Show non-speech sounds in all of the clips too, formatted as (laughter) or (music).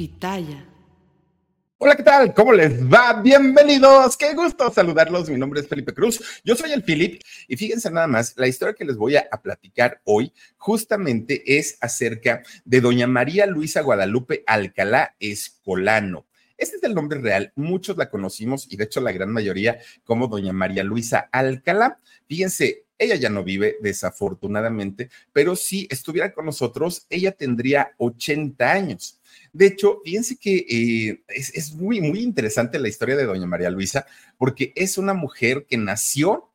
Pitaya. Hola, ¿qué tal? ¿Cómo les va? Bienvenidos. Qué gusto saludarlos. Mi nombre es Felipe Cruz. Yo soy el Philip y fíjense nada más, la historia que les voy a, a, platicar hoy justamente es acerca de doña María Luisa Guadalupe Alcalá Escolano. Este es el nombre real, muchos la conocimos y de hecho la gran mayoría como doña María Luisa Alcalá. Fíjense, ella ya no vive, desafortunadamente, pero si estuviera con nosotros, ella tendría 80 años. De hecho, fíjense que eh, es, es muy, muy interesante la historia de doña María Luisa, porque es una mujer que nació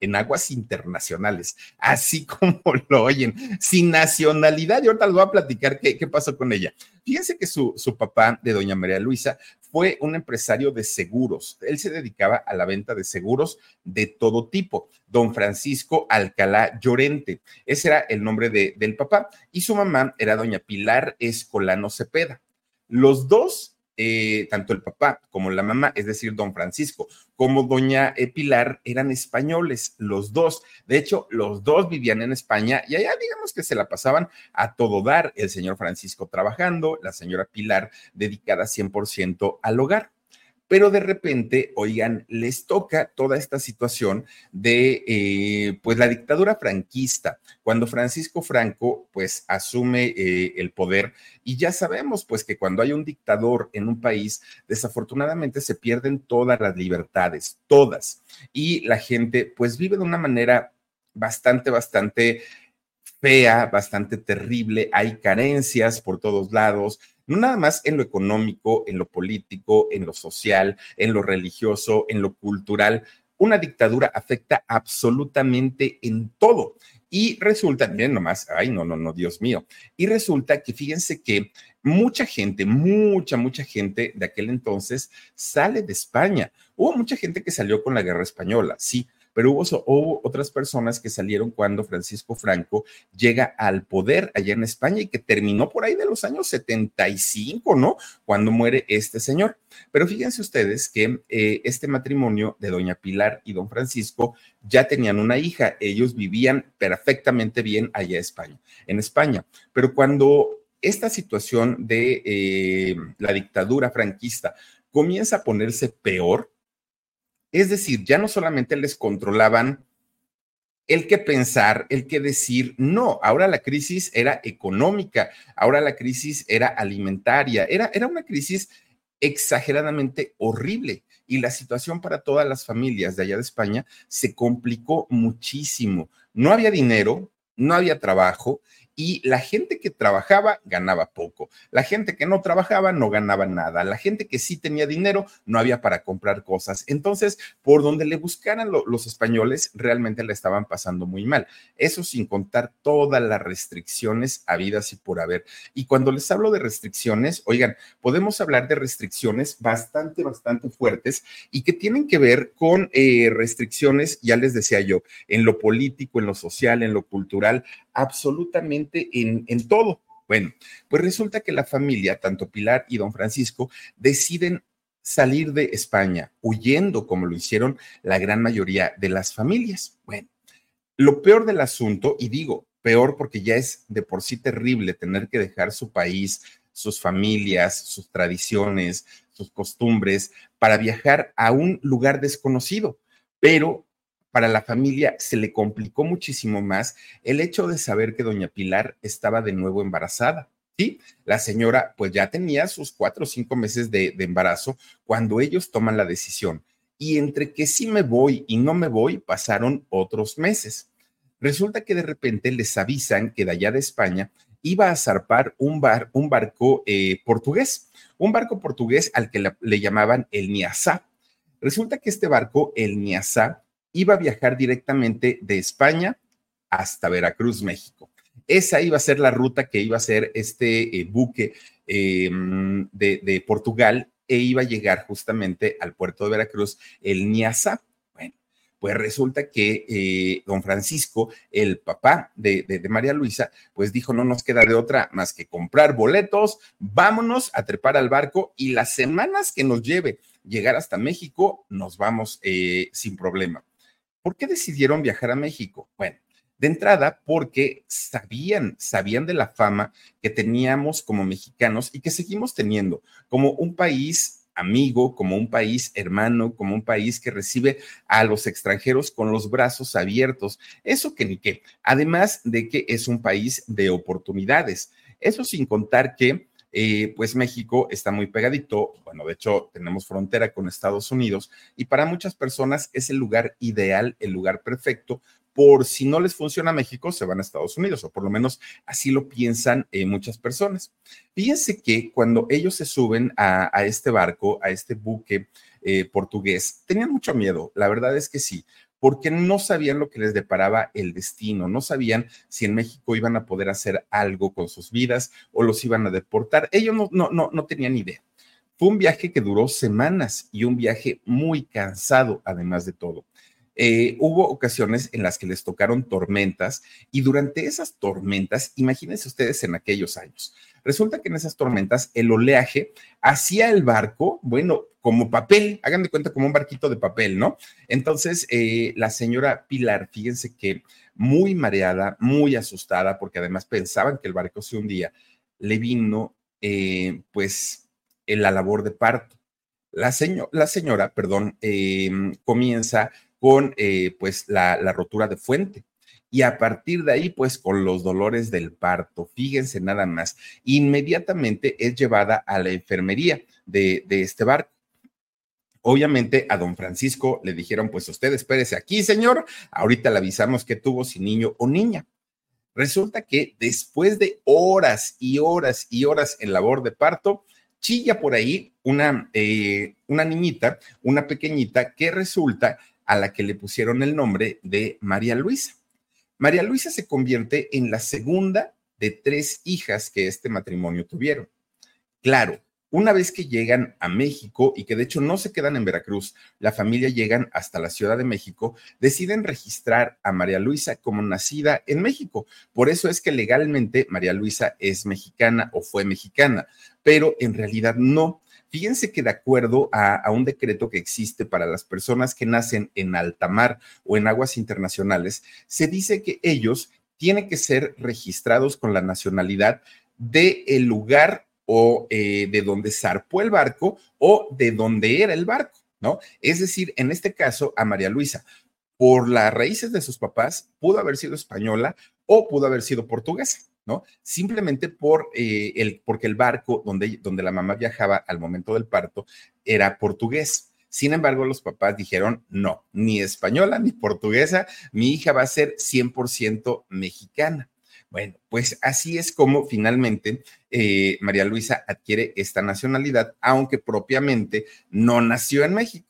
en aguas internacionales, así (laughs) como lo oyen, sin nacionalidad. Y ahorita les voy a platicar qué, qué pasó con ella. Fíjense que su, su, papá de doña María Luisa fue un empresario de seguros. Él se dedicaba a la venta de seguros de todo tipo. Don Francisco Alcalá Llorente. Ese era el nombre de, del papá. Y su mamá era doña Pilar Escolano Cepeda. Los dos eh, tanto el papá como la mamá, es decir, don Francisco, como doña eh, Pilar, eran españoles, los dos. De hecho, los dos vivían en España y allá digamos que se la pasaban a todo dar, el señor Francisco trabajando, la señora Pilar dedicada 100% al hogar pero de repente, oigan, les toca toda esta situación de, eh, pues, la dictadura franquista, cuando Francisco Franco, pues, asume eh, el poder y ya sabemos, pues, que cuando hay un dictador en un país, desafortunadamente se pierden todas las libertades, todas, y la gente, pues, vive de una manera bastante, bastante fea, bastante terrible, hay carencias por todos lados, no nada más en lo económico, en lo político, en lo social, en lo religioso, en lo cultural. Una dictadura afecta absolutamente en todo. Y resulta, miren nomás, ay, no, no, no, Dios mío. Y resulta que fíjense que mucha gente, mucha, mucha gente de aquel entonces sale de España. Hubo mucha gente que salió con la guerra española, sí, pero hubo, otras personas que salieron cuando Francisco Franco llega al poder allá en España y que terminó por ahí de los años 75, ¿no? Cuando muere este señor. Pero fíjense ustedes que eh, este matrimonio de doña Pilar y don Francisco ya tenían una hija, ellos vivían perfectamente bien allá en España, en España. Pero cuando esta situación de eh, la dictadura franquista comienza a ponerse peor, es decir, ya no solamente les controlaban el que pensar, el que decir, no, ahora la crisis era económica, ahora la crisis era alimentaria, era, era una crisis exageradamente horrible y la situación para todas las familias de allá de España se complicó muchísimo. No había dinero, no había trabajo y la gente que trabajaba ganaba poco, la gente que no trabajaba no ganaba nada, la gente que sí tenía dinero no había para comprar cosas. Entonces, por donde le buscaran lo, los españoles, realmente le estaban pasando muy mal. Eso sin contar todas las restricciones habidas y por haber. Y cuando les hablo de restricciones, oigan, podemos hablar de restricciones bastante, bastante fuertes y que tienen que ver con eh, restricciones, ya les decía yo, en lo político, en lo social, en lo cultural, absolutamente en, todo. Bueno, pues resulta que la familia, tanto Pilar y don Francisco, deciden salir de España, huyendo como lo hicieron la gran mayoría de las familias. Bueno, lo peor del asunto, y digo peor porque ya es de por sí terrible tener que dejar su país, sus familias, sus tradiciones, sus costumbres, para viajar a un lugar desconocido, pero para la familia se le complicó muchísimo más el hecho de saber que doña Pilar estaba de nuevo embarazada. Sí, la señora pues ya tenía sus cuatro o cinco meses de, embarazo cuando ellos toman la decisión. Y entre que sí me voy y no me voy, pasaron otros meses. Resulta que de repente les avisan que de allá de España iba a zarpar un, bar, un barco eh, portugués, un barco portugués al que le llamaban el Niazá. Resulta que este barco, el Niazá, iba a viajar directamente de España hasta Veracruz, México. Esa iba a ser la ruta que iba a ser este eh, buque eh, de, Portugal e iba a llegar justamente al puerto de Veracruz, el Niasa. Bueno, pues resulta que eh, don Francisco, el papá de, María Luisa, pues dijo, no nos queda de otra más que comprar boletos, vámonos a trepar al barco y las semanas que nos lleve llegar hasta México, nos vamos eh, sin problema. ¿Por qué decidieron viajar a México? Bueno, De entrada, porque sabían, sabían de la fama que teníamos como mexicanos y que seguimos teniendo como un país amigo, como un país hermano, como un país que recibe a los extranjeros con los brazos abiertos. Eso que ni qué. Además de que es un país de oportunidades. Eso sin contar que eh, pues México está muy pegadito, bueno, de hecho tenemos frontera con Estados Unidos y para muchas personas es el lugar ideal, el lugar perfecto. Por si no les funciona México, se van a Estados Unidos, o por lo menos así lo piensan eh, muchas personas. Fíjense que cuando ellos se suben a, este barco, a este buque eh, portugués, tenían mucho miedo, la verdad es que sí, porque no sabían lo que les deparaba el destino, no sabían si en México iban a poder hacer algo con sus vidas o los iban a deportar. Ellos no, no, no, no tenían idea. Fue un viaje que duró semanas y un viaje muy cansado, además de todo. Eh, hubo ocasiones en las que les tocaron tormentas y durante esas tormentas, imagínense ustedes en aquellos años, resulta que en esas tormentas el oleaje hacía el barco, bueno, como papel, hagan de cuenta como un barquito de papel, ¿no? Entonces, eh, la señora Pilar, fíjense que muy mareada, muy asustada, porque además pensaban que el barco se hundía, le vino, eh, pues, en la labor de parto. La, la señora, perdón, em, comienza con, eh, pues, la, rotura de fuente y a partir de ahí, pues con los dolores del parto, fíjense nada más, inmediatamente es llevada a la enfermería de, de, este barco. Obviamente a don Francisco le dijeron, pues usted espérese aquí, señor, ahorita le avisamos que tuvo si niño o niña. Resulta que después de horas y horas y horas en labor de parto, chilla por ahí una, eh, una niñita, una pequeñita, que resulta a la que le pusieron el nombre de María Luisa. María Luisa se convierte en la segunda de tres hijas que este matrimonio tuvieron. Claro, una vez que llegan a México y que de hecho no se quedan en Veracruz, la familia llegan hasta la Ciudad de México, deciden registrar a María Luisa como nacida en México. Por eso es que legalmente María Luisa es mexicana o fue mexicana, pero en realidad no. Fíjense que de acuerdo a, un decreto que existe para las personas que nacen en alta mar o en aguas internacionales, se dice que ellos tienen que ser registrados con la nacionalidad del el lugar o eh, de donde zarpó el barco o de donde era el barco, ¿no? Es decir, en este caso, a María Luisa, por las raíces de sus papás, pudo haber sido española o pudo haber sido portuguesa, ¿no? Simplemente por eh, el, porque el barco donde, donde la mamá viajaba al momento del parto era portugués. Sin embargo, los papás dijeron, no, ni española ni portuguesa, mi hija va a ser 100% mexicana. Bueno, pues así es como finalmente eh, María Luisa adquiere esta nacionalidad, aunque propiamente no nació en México.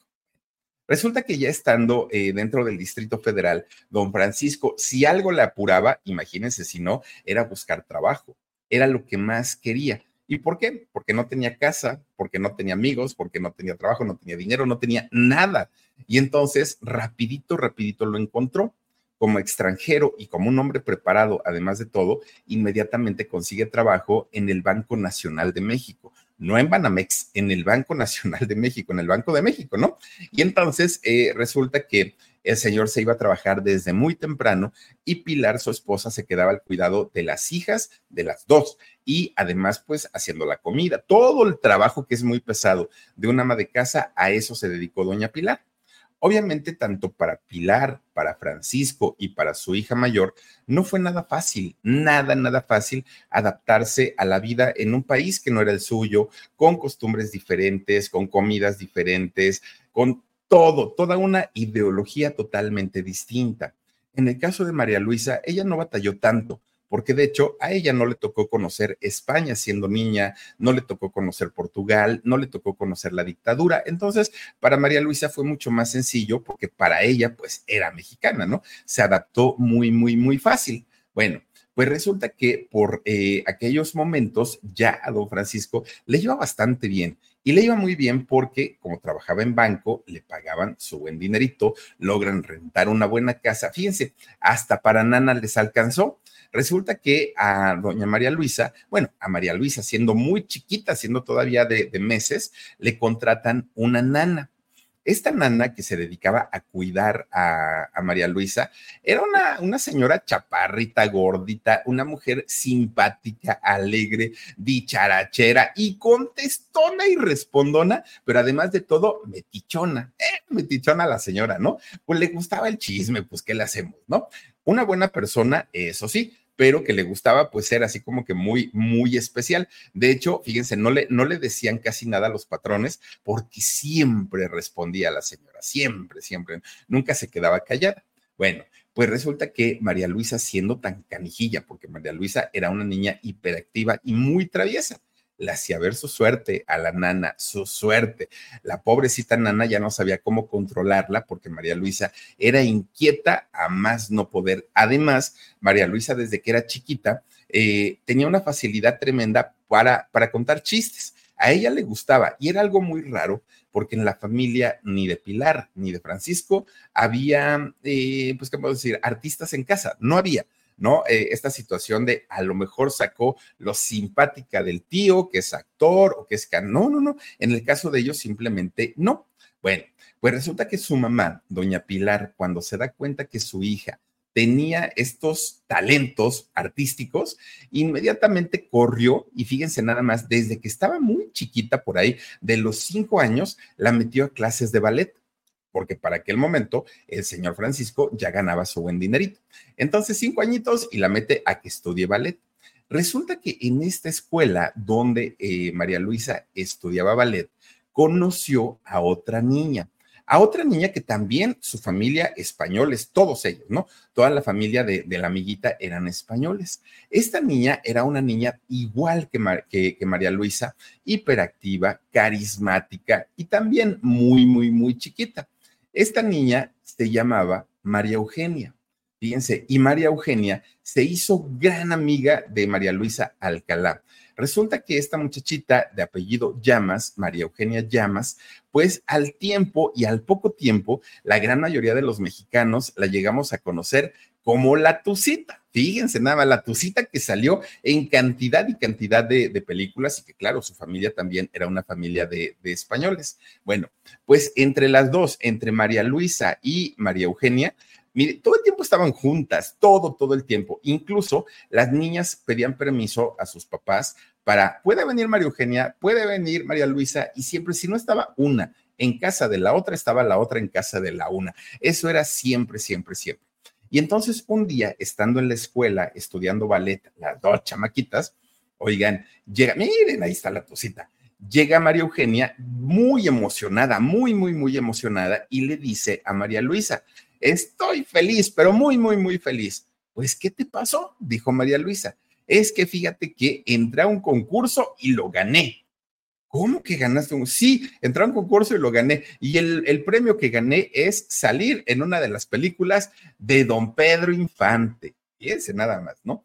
Resulta que ya estando eh, dentro del Distrito Federal, don Francisco, si algo le apuraba, imagínense si no, era buscar trabajo. Era lo que más quería. ¿Y por qué? Porque no tenía casa, porque no tenía amigos, porque no tenía trabajo, no tenía dinero, no tenía nada. Y entonces, rapidito, rapidito lo encontró como extranjero y como un hombre preparado, además de todo, inmediatamente consigue trabajo en el Banco Nacional de México, no en Banamex, en el Banco Nacional de México, en el Banco de México, ¿no? Y entonces eh, resulta que el señor se iba a trabajar desde muy temprano y Pilar, su esposa, se quedaba al cuidado de las hijas de las dos y además pues haciendo la comida, todo el trabajo que es muy pesado de una ama de casa, a eso se dedicó doña Pilar. Obviamente, tanto para Pilar, para Francisco y para su hija mayor, no fue nada fácil, nada, nada fácil adaptarse a la vida en un país que no era el suyo, con costumbres diferentes, con comidas diferentes, con todo, toda una ideología totalmente distinta. En el caso de María Luisa, ella no batalló tanto porque de hecho a ella no le tocó conocer España siendo niña, no le tocó conocer Portugal, no le tocó conocer la dictadura. Entonces, para María Luisa fue mucho más sencillo porque para ella, pues, era mexicana, ¿no? Se adaptó muy, muy, muy fácil. Bueno, pues resulta que por eh, aquellos momentos ya a don Francisco le iba bastante bien. Y le iba muy bien porque, como trabajaba en banco, le pagaban su buen dinerito, logran rentar una buena casa. Fíjense, hasta para Nana les alcanzó. Resulta que a doña María Luisa, bueno, a María Luisa, siendo muy chiquita, siendo todavía de, meses, le contratan una nana. Esta nana que se dedicaba a cuidar a, María Luisa era una, una, señora chaparrita, gordita, una mujer simpática, alegre, dicharachera y contestona y respondona, pero además de todo, metichona, eh, metichona la señora, ¿no? Pues le gustaba el chisme, pues ¿qué le hacemos, no? Una buena persona, eso sí, pero que le gustaba pues ser así como que muy, muy especial. De hecho, fíjense, no le, no le decían casi nada a los patrones porque siempre respondía a la señora, siempre, siempre, nunca se quedaba callada. Bueno, pues resulta que María Luisa, siendo tan canijilla, porque María Luisa era una niña hiperactiva y muy traviesa, le hacía ver su suerte a la nana, su suerte. La pobrecita nana ya no sabía cómo controlarla porque María Luisa era inquieta a más no poder. Además, María Luisa desde que era chiquita eh, tenía una facilidad tremenda para, para contar chistes. A ella le gustaba y era algo muy raro porque en la familia ni de Pilar ni de Francisco había, eh, pues, ¿qué puedo decir? Artistas en casa, no había. ¿No? Eh, esta situación de a lo mejor sacó lo simpática del tío, que es actor o que es can. No, no, no. En el caso de ellos simplemente no. Bueno, pues resulta que su mamá, doña Pilar, cuando se da cuenta que su hija tenía estos talentos artísticos, inmediatamente corrió y fíjense nada más, desde que estaba muy chiquita por ahí, de los cinco años, la metió a clases de ballet porque para aquel momento el señor Francisco ya ganaba su buen dinerito. Entonces, cinco añitos y la mete a que estudie ballet. Resulta que en esta escuela donde eh, María Luisa estudiaba ballet, conoció a otra niña, a otra niña que también su familia españoles, todos ellos, ¿no? Toda la familia de, la amiguita eran españoles. Esta niña era una niña igual que, que María Luisa, hiperactiva, carismática y también muy, muy, muy chiquita. Esta niña se llamaba María Eugenia. Fíjense, y María Eugenia se hizo gran amiga de María Luisa Alcalá. Resulta que esta muchachita de apellido Llamas, María Eugenia Llamas, pues al tiempo y al poco tiempo, la gran mayoría de los mexicanos la llegamos a conocer como la Tucita. Fíjense nada la Tucita que salió en cantidad y cantidad de, películas y que claro, su familia también era una familia de, de, españoles. Bueno, pues entre las dos, entre María Luisa y María Eugenia, mire, todo el tiempo estaban juntas, todo, todo el tiempo. Incluso las niñas pedían permiso a sus papás para, puede venir María Eugenia, puede venir María Luisa, y siempre, si no estaba una en casa de la otra, estaba la otra en casa de la una. Eso era siempre, siempre, siempre. Y entonces un día, estando en la escuela estudiando ballet, las dos chamaquitas, oigan, llega, miren, ahí está la tosita. Llega María Eugenia muy emocionada, muy, muy, muy emocionada y le dice a María Luisa, estoy feliz, pero muy, muy, muy feliz. Pues, ¿qué te pasó? Dijo María Luisa. Es que fíjate que entré a un concurso y lo gané. ¿Cómo que ganaste un? Sí, entré a un concurso y lo gané. Y el, premio que gané es salir en una de las películas de Don Pedro Infante. Fíjense nada más, ¿no?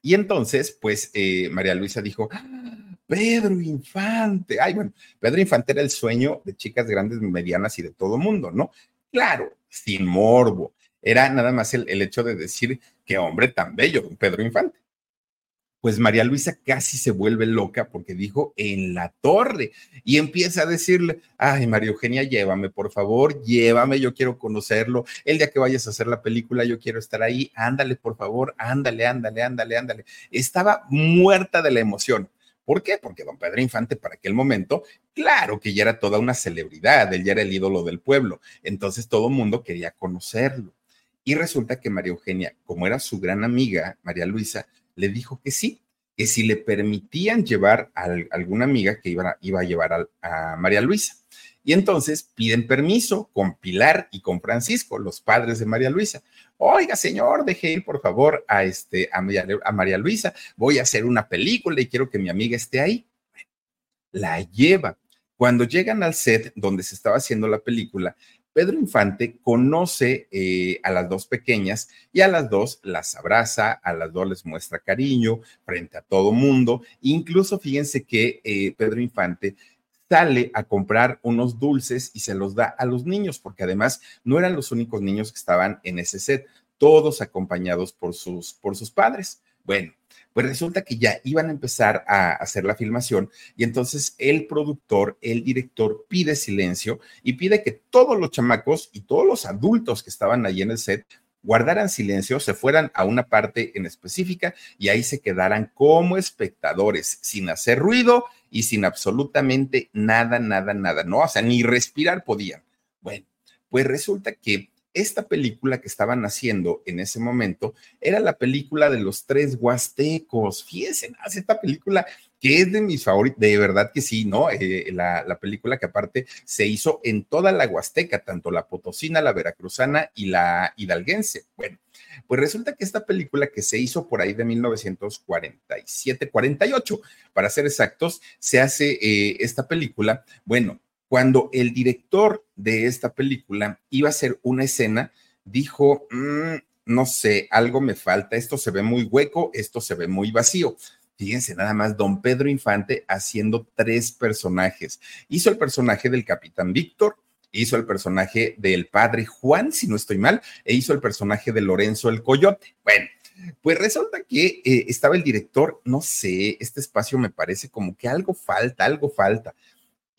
Y entonces, pues, eh, María Luisa dijo, ah, Pedro Infante. Ay, bueno, Pedro Infante era el sueño de chicas grandes, medianas y de todo mundo, ¿no? Claro, sin morbo. Era nada más el, hecho de decir qué hombre tan bello, don Pedro Infante pues María Luisa casi se vuelve loca porque dijo en la torre y empieza a decirle, ay María Eugenia, llévame, por favor, llévame, yo quiero conocerlo, el día que vayas a hacer la película, yo quiero estar ahí, ándale, por favor, ándale, ándale, ándale, ándale. Estaba muerta de la emoción. ¿Por qué? Porque don Pedro Infante para aquel momento, claro que ya era toda una celebridad, él ya era el ídolo del pueblo, entonces todo el mundo quería conocerlo. Y resulta que María Eugenia, como era su gran amiga, María Luisa, le dijo que sí, que si le permitían llevar a, alguna amiga que iba, iba a llevar a, María Luisa. Y entonces piden permiso con Pilar y con Francisco, los padres de María Luisa. Oiga, señor, deje ir por favor a, este, a, a María Luisa. Voy a hacer una película y quiero que mi amiga esté ahí. La lleva. Cuando llegan al set donde se estaba haciendo la película, Pedro Infante conoce eh, a las dos pequeñas y a las dos las abraza, a las dos les muestra cariño frente a todo mundo. Incluso fíjense que eh, Pedro Infante sale a comprar unos dulces y se los da a los niños, porque además no eran los únicos niños que estaban en ese set, todos acompañados por sus, por sus padres. Bueno, Pues resulta que ya iban a empezar a hacer la filmación y entonces el productor, el director pide silencio y pide que todos los chamacos y todos los adultos que estaban allí en el set guardaran silencio, se fueran a una parte en específica y ahí se quedaran como espectadores, sin hacer ruido y sin absolutamente nada, nada, nada, ¿no? O sea, ni respirar podían. Bueno, pues resulta que esta película que estaban haciendo en ese momento era la película de los tres huastecos. Fíjense, hace esta película que es de mis favoritos, de verdad que sí, ¿no? Eh, la, la, película que aparte se hizo en toda la Huasteca, tanto la potosina, la veracruzana y la hidalguense. Bueno, pues resulta que esta película que se hizo por ahí de 1947, 48, para ser exactos, se hace eh, esta película, bueno, cuando el director de esta película iba a hacer una escena, dijo, mm, no sé, algo me falta, esto se ve muy hueco, esto se ve muy vacío. Fíjense nada más, don Pedro Infante haciendo tres personajes. Hizo el personaje del capitán Víctor, hizo el personaje del padre Juan, si no estoy mal, e hizo el personaje de Lorenzo el Coyote. Bueno, pues resulta que eh, estaba el director, no sé, este espacio me parece como que algo falta, algo falta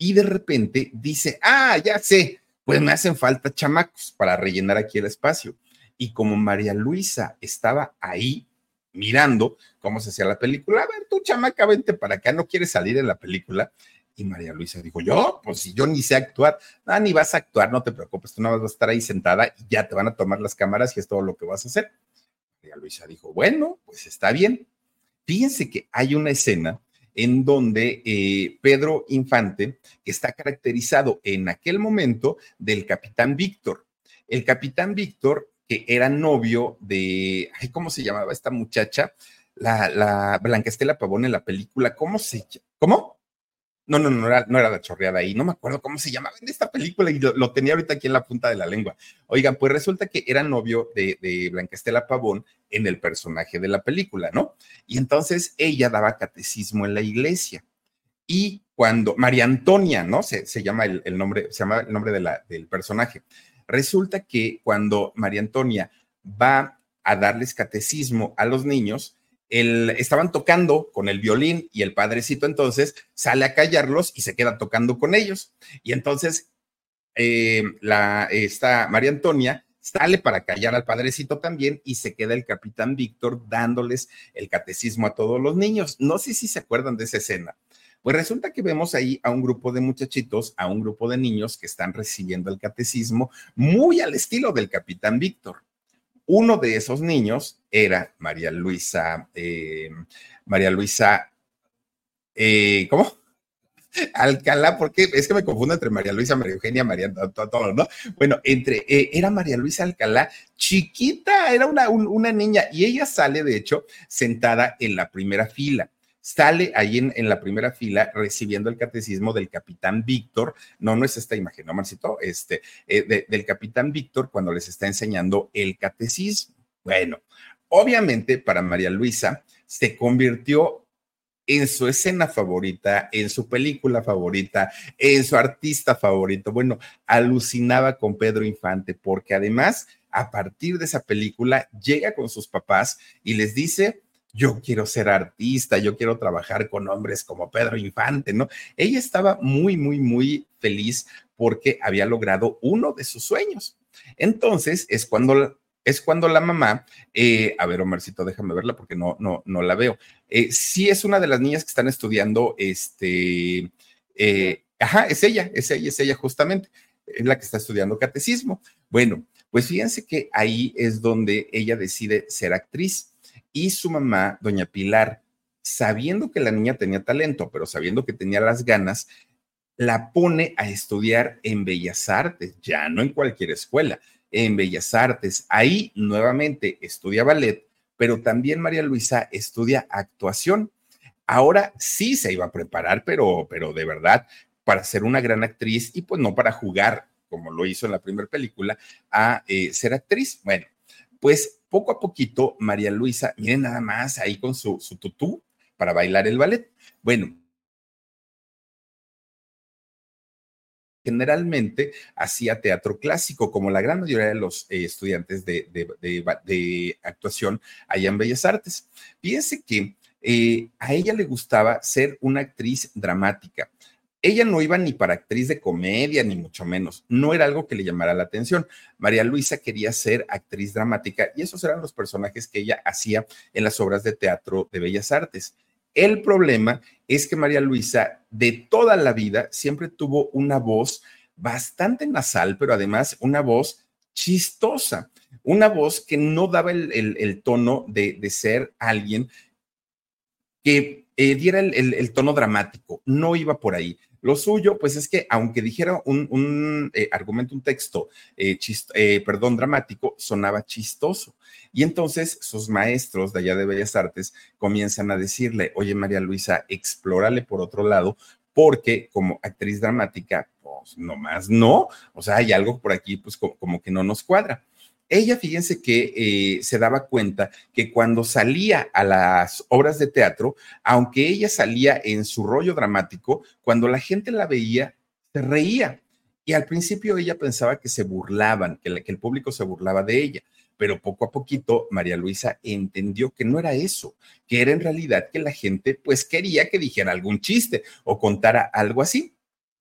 y de repente dice, ah, ya sé, pues me hacen falta chamacos para rellenar aquí el espacio. Y como María Luisa estaba ahí mirando cómo se hacía la película, a ver, tú chamaca, vente para acá, no quieres salir en la película. Y María Luisa dijo, yo, pues si yo ni sé actuar, no, ni vas a actuar, no te preocupes, tú no vas a estar ahí sentada y ya te van a tomar las cámaras y es todo lo que vas a hacer. María Luisa dijo, bueno, pues está bien. Fíjense que hay una escena en donde eh, Pedro Infante está caracterizado en aquel momento del capitán Víctor. El capitán Víctor, que era novio de, ¿cómo se llamaba esta muchacha? La, la Blanca Estela Pavón en la película, ¿cómo se llama? ¿Cómo? No, no, no era, no era la chorreada ahí, no me acuerdo cómo se llamaba en esta película y lo, tenía ahorita aquí en la punta de la lengua. Oigan, pues resulta que era novio de, de Blanca Estela Pavón en el personaje de la película, ¿no? Y entonces ella daba catecismo en la iglesia. Y cuando María Antonia, ¿no? Se, se llama el, el, nombre, se llama el nombre de del personaje. Resulta que cuando María Antonia va a darles catecismo a los niños, estaban tocando con el violín y el padrecito entonces sale a callarlos y se queda tocando con ellos. Y entonces eh, la, María Antonia sale para callar al padrecito también y se queda el capitán Víctor dándoles el catecismo a todos los niños. No sé si se acuerdan de esa escena. Pues resulta que vemos ahí a un grupo de muchachitos, a un grupo de niños que están recibiendo el catecismo muy al estilo del capitán Víctor. Uno de esos niños era María Luisa, eh, María Luisa, eh, ¿cómo? (laughs) Alcalá, porque es que me confundo entre María Luisa, María Eugenia, María, todo, ¿no? Bueno, entre, eh, era María Luisa Alcalá, chiquita, era una, una niña, y ella sale, de hecho, sentada en la primera fila sale ahí en, la primera fila recibiendo el catecismo del capitán Víctor, no, no es esta imagen, no, Marcito, este, eh, del capitán Víctor cuando les está enseñando el catecismo. Bueno, obviamente para María Luisa se convirtió en su escena favorita, en su película favorita, en su artista favorito. Bueno, alucinaba con Pedro Infante porque además, a partir de esa película, llega con sus papás y les dice, yo quiero ser artista, yo quiero trabajar con hombres como Pedro Infante, ¿no? Ella estaba muy, muy, muy feliz porque había logrado uno de sus sueños. Entonces es cuando es cuando la mamá, eh, a ver, Omarcito, déjame verla porque no, no, no la veo. Eh, sí es una de las niñas que están estudiando, este, eh, ajá, es ella, es ella, es ella justamente, es la que está estudiando catecismo. Bueno, pues fíjense que ahí es donde ella decide ser actriz y su mamá, doña Pilar, sabiendo que la niña tenía talento, pero sabiendo que tenía las ganas, la pone a estudiar en Bellas Artes, ya no en cualquier escuela, en Bellas Artes. Ahí nuevamente estudia ballet, pero también María Luisa estudia actuación. Ahora sí se iba a preparar, pero, pero de verdad, para ser una gran actriz y pues no para jugar, como lo hizo en la primera película, a eh, ser actriz. Bueno, pues poco a poquito, María Luisa, miren nada más ahí con su, tutú para bailar el ballet. Bueno, generalmente hacía teatro clásico, como la gran mayoría de los eh, estudiantes de, actuación allá en Bellas Artes. Fíjense que eh, a ella le gustaba ser una actriz dramática. Ella no iba ni para actriz de comedia, ni mucho menos. No era algo que le llamara la atención. María Luisa quería ser actriz dramática y esos eran los personajes que ella hacía en las obras de teatro de Bellas Artes. El problema es que María Luisa de toda la vida siempre tuvo una voz bastante nasal, pero además una voz chistosa, una voz que no daba el, tono de, ser alguien que eh, diera el, tono dramático, no iba por ahí. Lo suyo, pues es que aunque dijera un, eh, argumento, un texto, eh, eh, perdón, dramático, sonaba chistoso. Y entonces sus maestros de allá de Bellas Artes comienzan a decirle, oye María Luisa, explórale por otro lado, porque como actriz dramática, pues nomás no, o sea, hay algo por aquí, pues como que no nos cuadra. Ella, fíjense que eh, se daba cuenta que cuando salía a las obras de teatro, aunque ella salía en su rollo dramático, cuando la gente la veía, se reía. Y al principio ella pensaba que se burlaban, que, que el público se burlaba de ella pero poco a poquito María Luisa entendió que no era eso, que era en realidad que la gente pues quería que dijera algún chiste o contara algo así.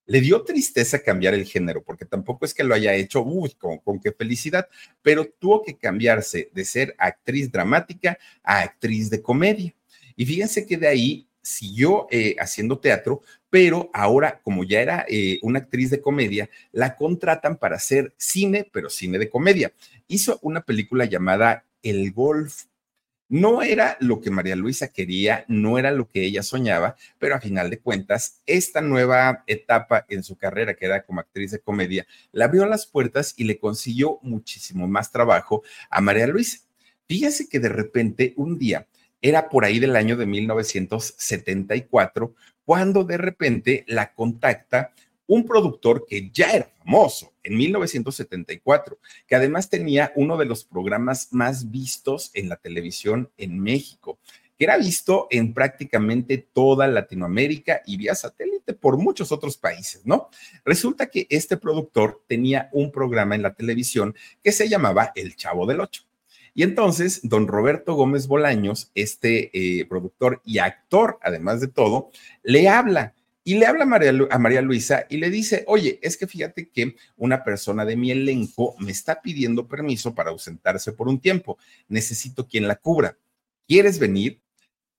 Le dio tristeza cambiar el género, porque tampoco es que lo haya hecho, uy, con, qué felicidad, pero tuvo que cambiarse de ser actriz dramática a actriz de comedia. Y fíjense que de ahí siguió eh, haciendo teatro, pero ahora, como ya era eh, una actriz de comedia, la contratan para hacer cine, pero cine de comedia. Hizo una película llamada El Golf no era lo que María Luisa quería, no era lo que ella soñaba, pero a final de cuentas, esta nueva etapa en su carrera, que era como actriz de comedia, le abrió las puertas y le consiguió muchísimo más trabajo a María Luisa. Fíjese que de repente un día, era por ahí del año de 1974, cuando de repente la contacta un productor que ya era famoso en 1974, que además tenía uno de los programas más vistos en la televisión en México, que era visto en prácticamente toda Latinoamérica y vía satélite por muchos otros países, ¿no? Resulta que este productor tenía un programa en la televisión que se llamaba El Chavo del Ocho. Y entonces, don Roberto Gómez Bolaños, este eh, productor y actor, además de todo, le habla y le habla a María, Luisa y le dice, oye, es que fíjate que una persona de mi elenco me está pidiendo permiso para ausentarse por un tiempo. Necesito quien la cubra. ¿Quieres venir?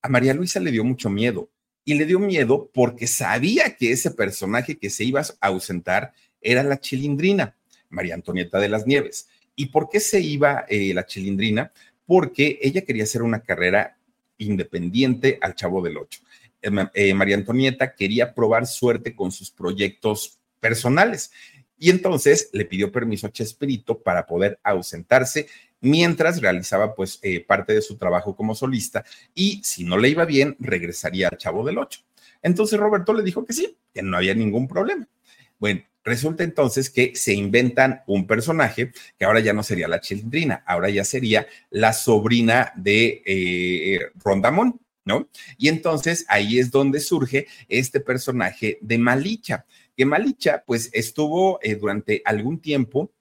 A María Luisa le dio mucho miedo. Y le dio miedo porque sabía que ese personaje que se iba a ausentar era la chilindrina, María Antonieta de las Nieves. ¿Y por qué se iba eh, la chilindrina? Porque ella quería hacer una carrera independiente al Chavo del Ocho. Eh, María Antonieta quería probar suerte con sus proyectos personales. Y entonces le pidió permiso a Chespirito para poder ausentarse mientras realizaba pues eh, parte de su trabajo como solista y si no le iba bien regresaría al Chavo del Ocho. Entonces Roberto le dijo que sí, que no había ningún problema. Bueno, resulta entonces que se inventan un personaje que ahora ya no sería la chilindrina, ahora ya sería la sobrina de eh, Rondamón. ¿No? Y entonces ahí es donde surge este personaje de Malicha, que Malicha pues estuvo eh, durante algún tiempo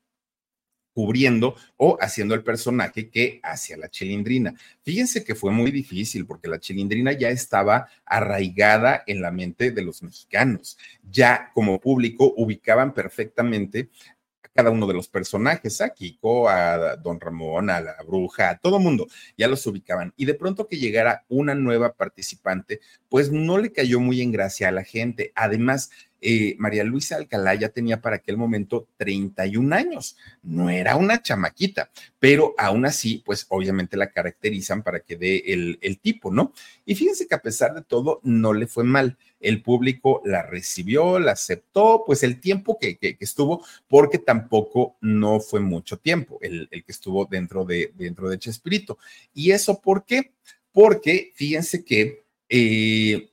cubriendo o haciendo el personaje que hacía la chilindrina. Fíjense que fue muy difícil porque la chilindrina ya estaba arraigada en la mente de los mexicanos. Ya como público ubicaban perfectamente cada uno de los personajes, a Kiko, a Don Ramón, a la bruja, a todo mundo, ya los ubicaban. Y de pronto que llegara una nueva participante, pues no le cayó muy en gracia a la gente. Además, eh, María Luisa Alcalá ya tenía para aquel momento 31 años, no era una chamaquita, pero aún así, pues obviamente la caracterizan para que dé el, tipo, ¿no? Y fíjense que a pesar de todo, no le fue mal. El público la recibió, la aceptó, pues el tiempo que, que, estuvo, porque tampoco no fue mucho tiempo el, el, que estuvo dentro de, dentro de Chespirito. ¿Y eso por qué? Porque fíjense que eh,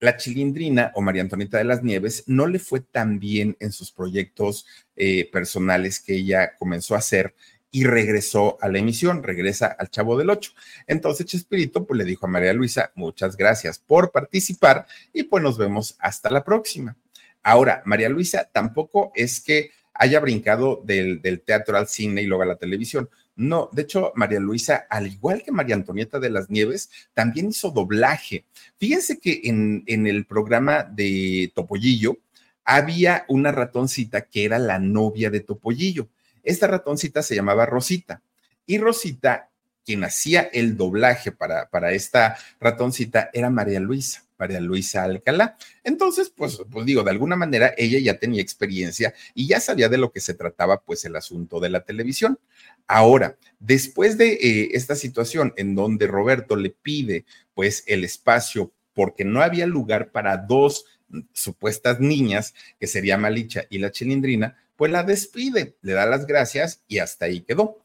la Chilindrina o María Antonieta de las Nieves no le fue tan bien en sus proyectos eh, personales que ella comenzó a hacer y regresó a la emisión, regresa al Chavo del Ocho. Entonces Chespirito pues le dijo a María Luisa, muchas gracias por participar y pues nos vemos hasta la próxima. Ahora, María Luisa tampoco es que haya brincado del, del teatro al cine y luego a la televisión. No, de hecho, María Luisa, al igual que María Antonieta de las Nieves, también hizo doblaje. Fíjense que en, en el programa de Topollillo había una ratoncita que era la novia de Topollillo. Esta ratoncita se llamaba Rosita. Y Rosita, quien hacía el doblaje para, para esta ratoncita, era María Luisa. María Luisa Alcalá. Entonces, pues, pues digo, de alguna manera ella ya tenía experiencia y ya sabía de lo que se trataba, pues, el asunto de la televisión. Ahora, después de eh, esta situación en donde Roberto le pide, pues, el espacio porque no había lugar para dos supuestas niñas, que sería Malicha y la Chilindrina, pues la despide, le da las gracias y hasta ahí quedó.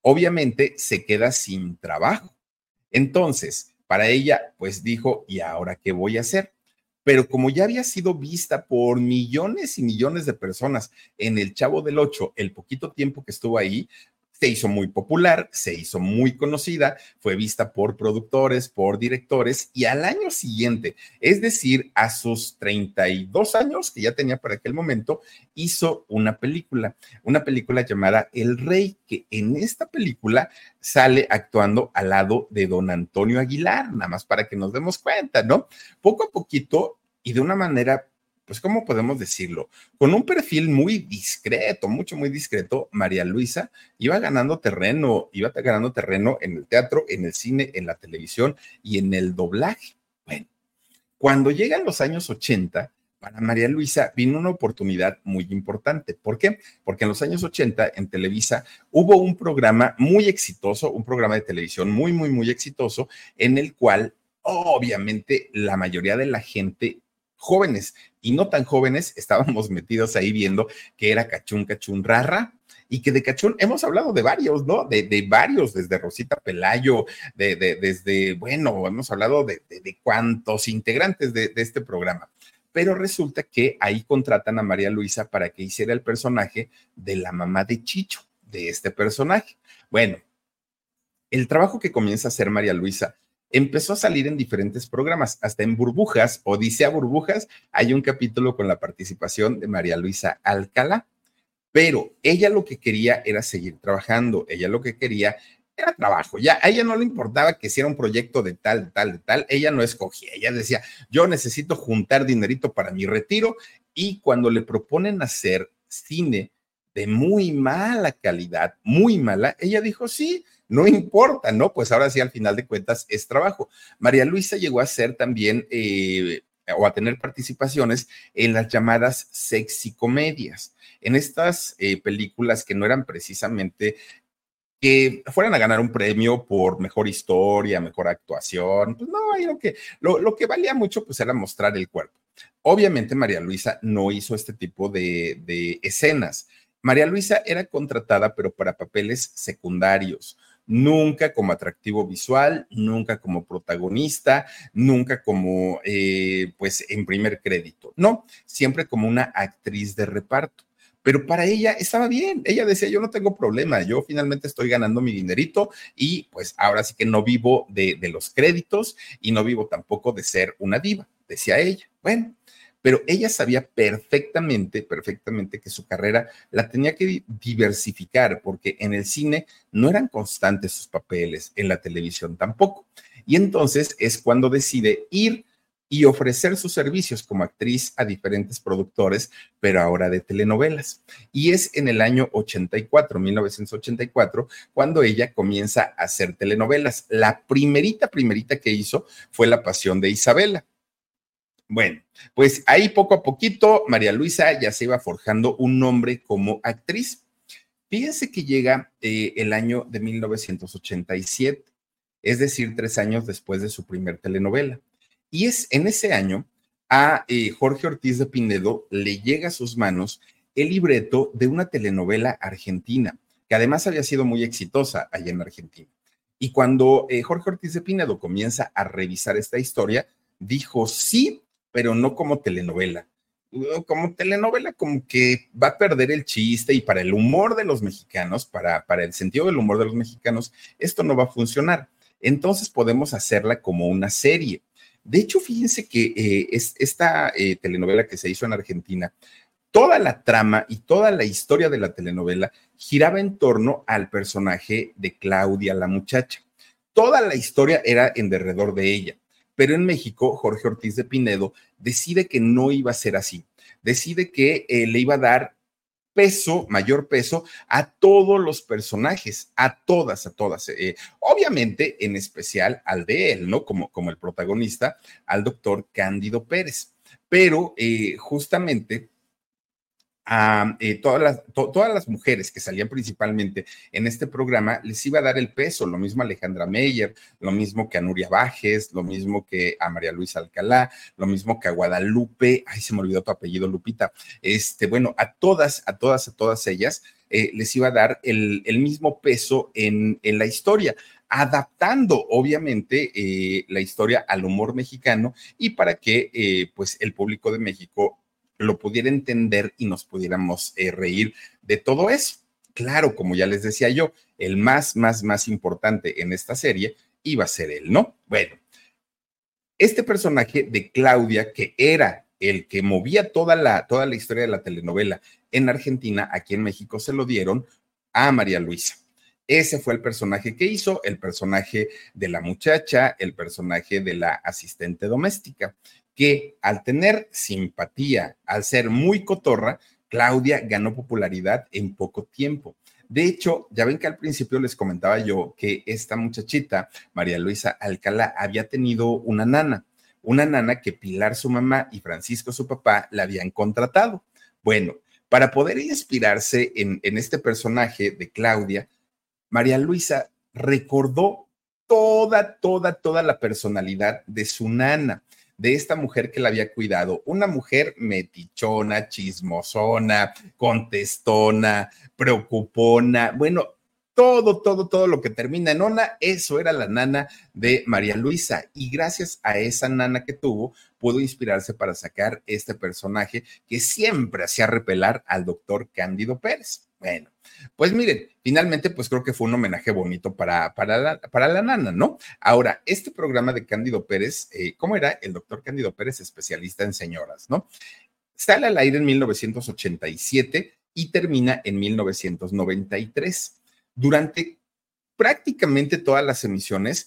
Obviamente se queda sin trabajo. Entonces, para ella, pues dijo, ¿y ahora qué voy a hacer? Pero como ya había sido vista por millones y millones de personas en el Chavo del Ocho, el poquito tiempo que estuvo ahí, se hizo muy popular, se hizo muy conocida, fue vista por productores, por directores y al año siguiente, es decir, a sus 32 años que ya tenía para aquel momento, hizo una película, una película llamada El Rey, que en esta película sale actuando al lado de don Antonio Aguilar, nada más para que nos demos cuenta, ¿no? Poco a poquito y de una manera pues, ¿cómo podemos decirlo? Con un perfil muy discreto, mucho, muy discreto, María Luisa iba ganando terreno, iba ganando terreno en el teatro, en el cine, en la televisión y en el doblaje. Bueno, cuando llegan los años 80, para María Luisa vino una oportunidad muy importante. ¿Por qué? Porque en los años 80 en Televisa hubo un programa muy exitoso, un programa de televisión muy, muy, muy exitoso, en el cual obviamente la mayoría de la gente jóvenes y no tan jóvenes estábamos (laughs) metidos ahí viendo que era Cachún Cachún Rara y que de Cachún hemos hablado de varios, ¿no? De, de varios, desde Rosita Pelayo, de, de, desde, bueno, hemos hablado de, de cuántos integrantes de, este programa. Pero resulta que ahí contratan a María Luisa para que hiciera el personaje de la mamá de Chicho, de este personaje. Bueno, el trabajo que comienza a hacer María Luisa empezó a salir en diferentes programas, hasta en Burbujas, Odisea Burbujas, hay un capítulo con la participación de María Luisa Alcalá, pero ella lo que quería era seguir trabajando, ella lo que quería era trabajo, ya a ella no le importaba que hiciera un proyecto de tal, de tal, de tal, ella no escogía, ella decía, yo necesito juntar dinerito para mi retiro y cuando le proponen hacer cine de muy mala calidad, muy mala, ella dijo, sí, no importa, ¿no? Pues ahora sí, al final de cuentas, es trabajo. María Luisa llegó a ser también eh, o a tener participaciones en las llamadas sexy comedias, en estas eh, películas que no eran precisamente que fueran a ganar un premio por mejor historia, mejor actuación. Pues no, lo que, lo, que valía mucho pues era mostrar el cuerpo. Obviamente María Luisa no hizo este tipo de, de escenas. María Luisa era contratada, pero para papeles secundarios nunca como atractivo visual, nunca como protagonista, nunca como, eh, pues, en primer crédito, no, siempre como una actriz de reparto. Pero para ella estaba bien, ella decía, yo no tengo problema, yo finalmente estoy ganando mi dinerito y pues ahora sí que no vivo de, de los créditos y no vivo tampoco de ser una diva, decía ella. Bueno, pero ella sabía perfectamente, perfectamente que su carrera la tenía que diversificar porque en el cine no eran constantes sus papeles, en la televisión tampoco. Y entonces es cuando decide ir y ofrecer sus servicios como actriz a diferentes productores, pero ahora de telenovelas. Y es en el año 84, 1984, cuando ella comienza a hacer telenovelas. La primerita, primerita que hizo fue La Pasión de Isabela. Bueno, pues ahí poco a poquito María Luisa ya se iba forjando un nombre como actriz. Fíjense que llega eh, el año de 1987, es decir, tres años después de su primer telenovela. Y es en ese año a eh, Jorge Ortiz de Pinedo le llega a sus manos el libreto de una telenovela argentina, que además había sido muy exitosa allá en Argentina. Y cuando eh, Jorge Ortiz de Pinedo comienza a revisar esta historia, dijo, sí, pero no como telenovela. Como telenovela, como que va a perder el chiste y para el humor de los mexicanos, para, para el sentido del humor de los mexicanos, esto no va a funcionar. Entonces podemos hacerla como una serie. De hecho, fíjense que eh, es, esta eh, telenovela que se hizo en Argentina toda la trama y toda la historia de la telenovela giraba en torno al personaje de Claudia, la muchacha. Toda la historia era en derredor de ella. Pero en México, Jorge Ortiz de Pinedo decide que no iba a ser así. Decide que eh, le iba a dar peso, mayor peso a todos los personajes, a todas, a todas. Eh, obviamente, en especial al de él, ¿no? Como, como el protagonista, al doctor Cándido Pérez. Pero eh, justamente a eh, todas, las, mujeres que salían principalmente en este programa, les iba a dar el peso, lo mismo a Alejandra Meyer, lo mismo que a Nuria Bajes, lo mismo que a María Luisa Alcalá, lo mismo que a Guadalupe, ay, se me olvidó tu apellido, Lupita, este, bueno, a todas, a todas, a todas ellas eh, les iba a dar el, mismo peso en, la historia adaptando obviamente eh, la historia al humor mexicano y para que pues el público de México lo pudiera entender y nos pudiéramos eh, reír de todo eso. Claro, como ya les decía yo, el más, más, más importante en esta serie iba a ser él, ¿no? Bueno, este personaje de Claudia, que era el que movía toda la, toda la historia de la telenovela en Argentina, aquí en México se lo dieron a María Luisa. Ese fue el personaje que hizo, el personaje de la muchacha, el personaje de la asistente doméstica que al tener simpatía, al ser muy cotorra, Claudia ganó popularidad en poco tiempo. De hecho, ya ven que al principio les comentaba yo que esta muchachita, María Luisa Alcalá, había tenido una nana, una nana que Pilar, su mamá, y Francisco, su papá, la habían contratado. Bueno, para poder inspirarse en, este personaje de Claudia, María Luisa recordó toda, toda, toda la personalidad de su nana de esta mujer que la había cuidado, una mujer metichona, chismosona, contestona, preocupona, bueno, todo, todo, todo lo que termina en ona, eso era la nana de María Luisa. Y gracias a esa nana que tuvo, pudo inspirarse para sacar este personaje que siempre hacía repelar al doctor Cándido Pérez. Bueno, pues miren, finalmente, pues creo que fue un homenaje bonito para, para, la, para la nana, ¿no? Ahora, este programa de Cándido Pérez, eh, ¿cómo era? El doctor Cándido Pérez, especialista en señoras, ¿no? Sale al aire en 1987 y termina en 1993. Durante prácticamente todas las emisiones,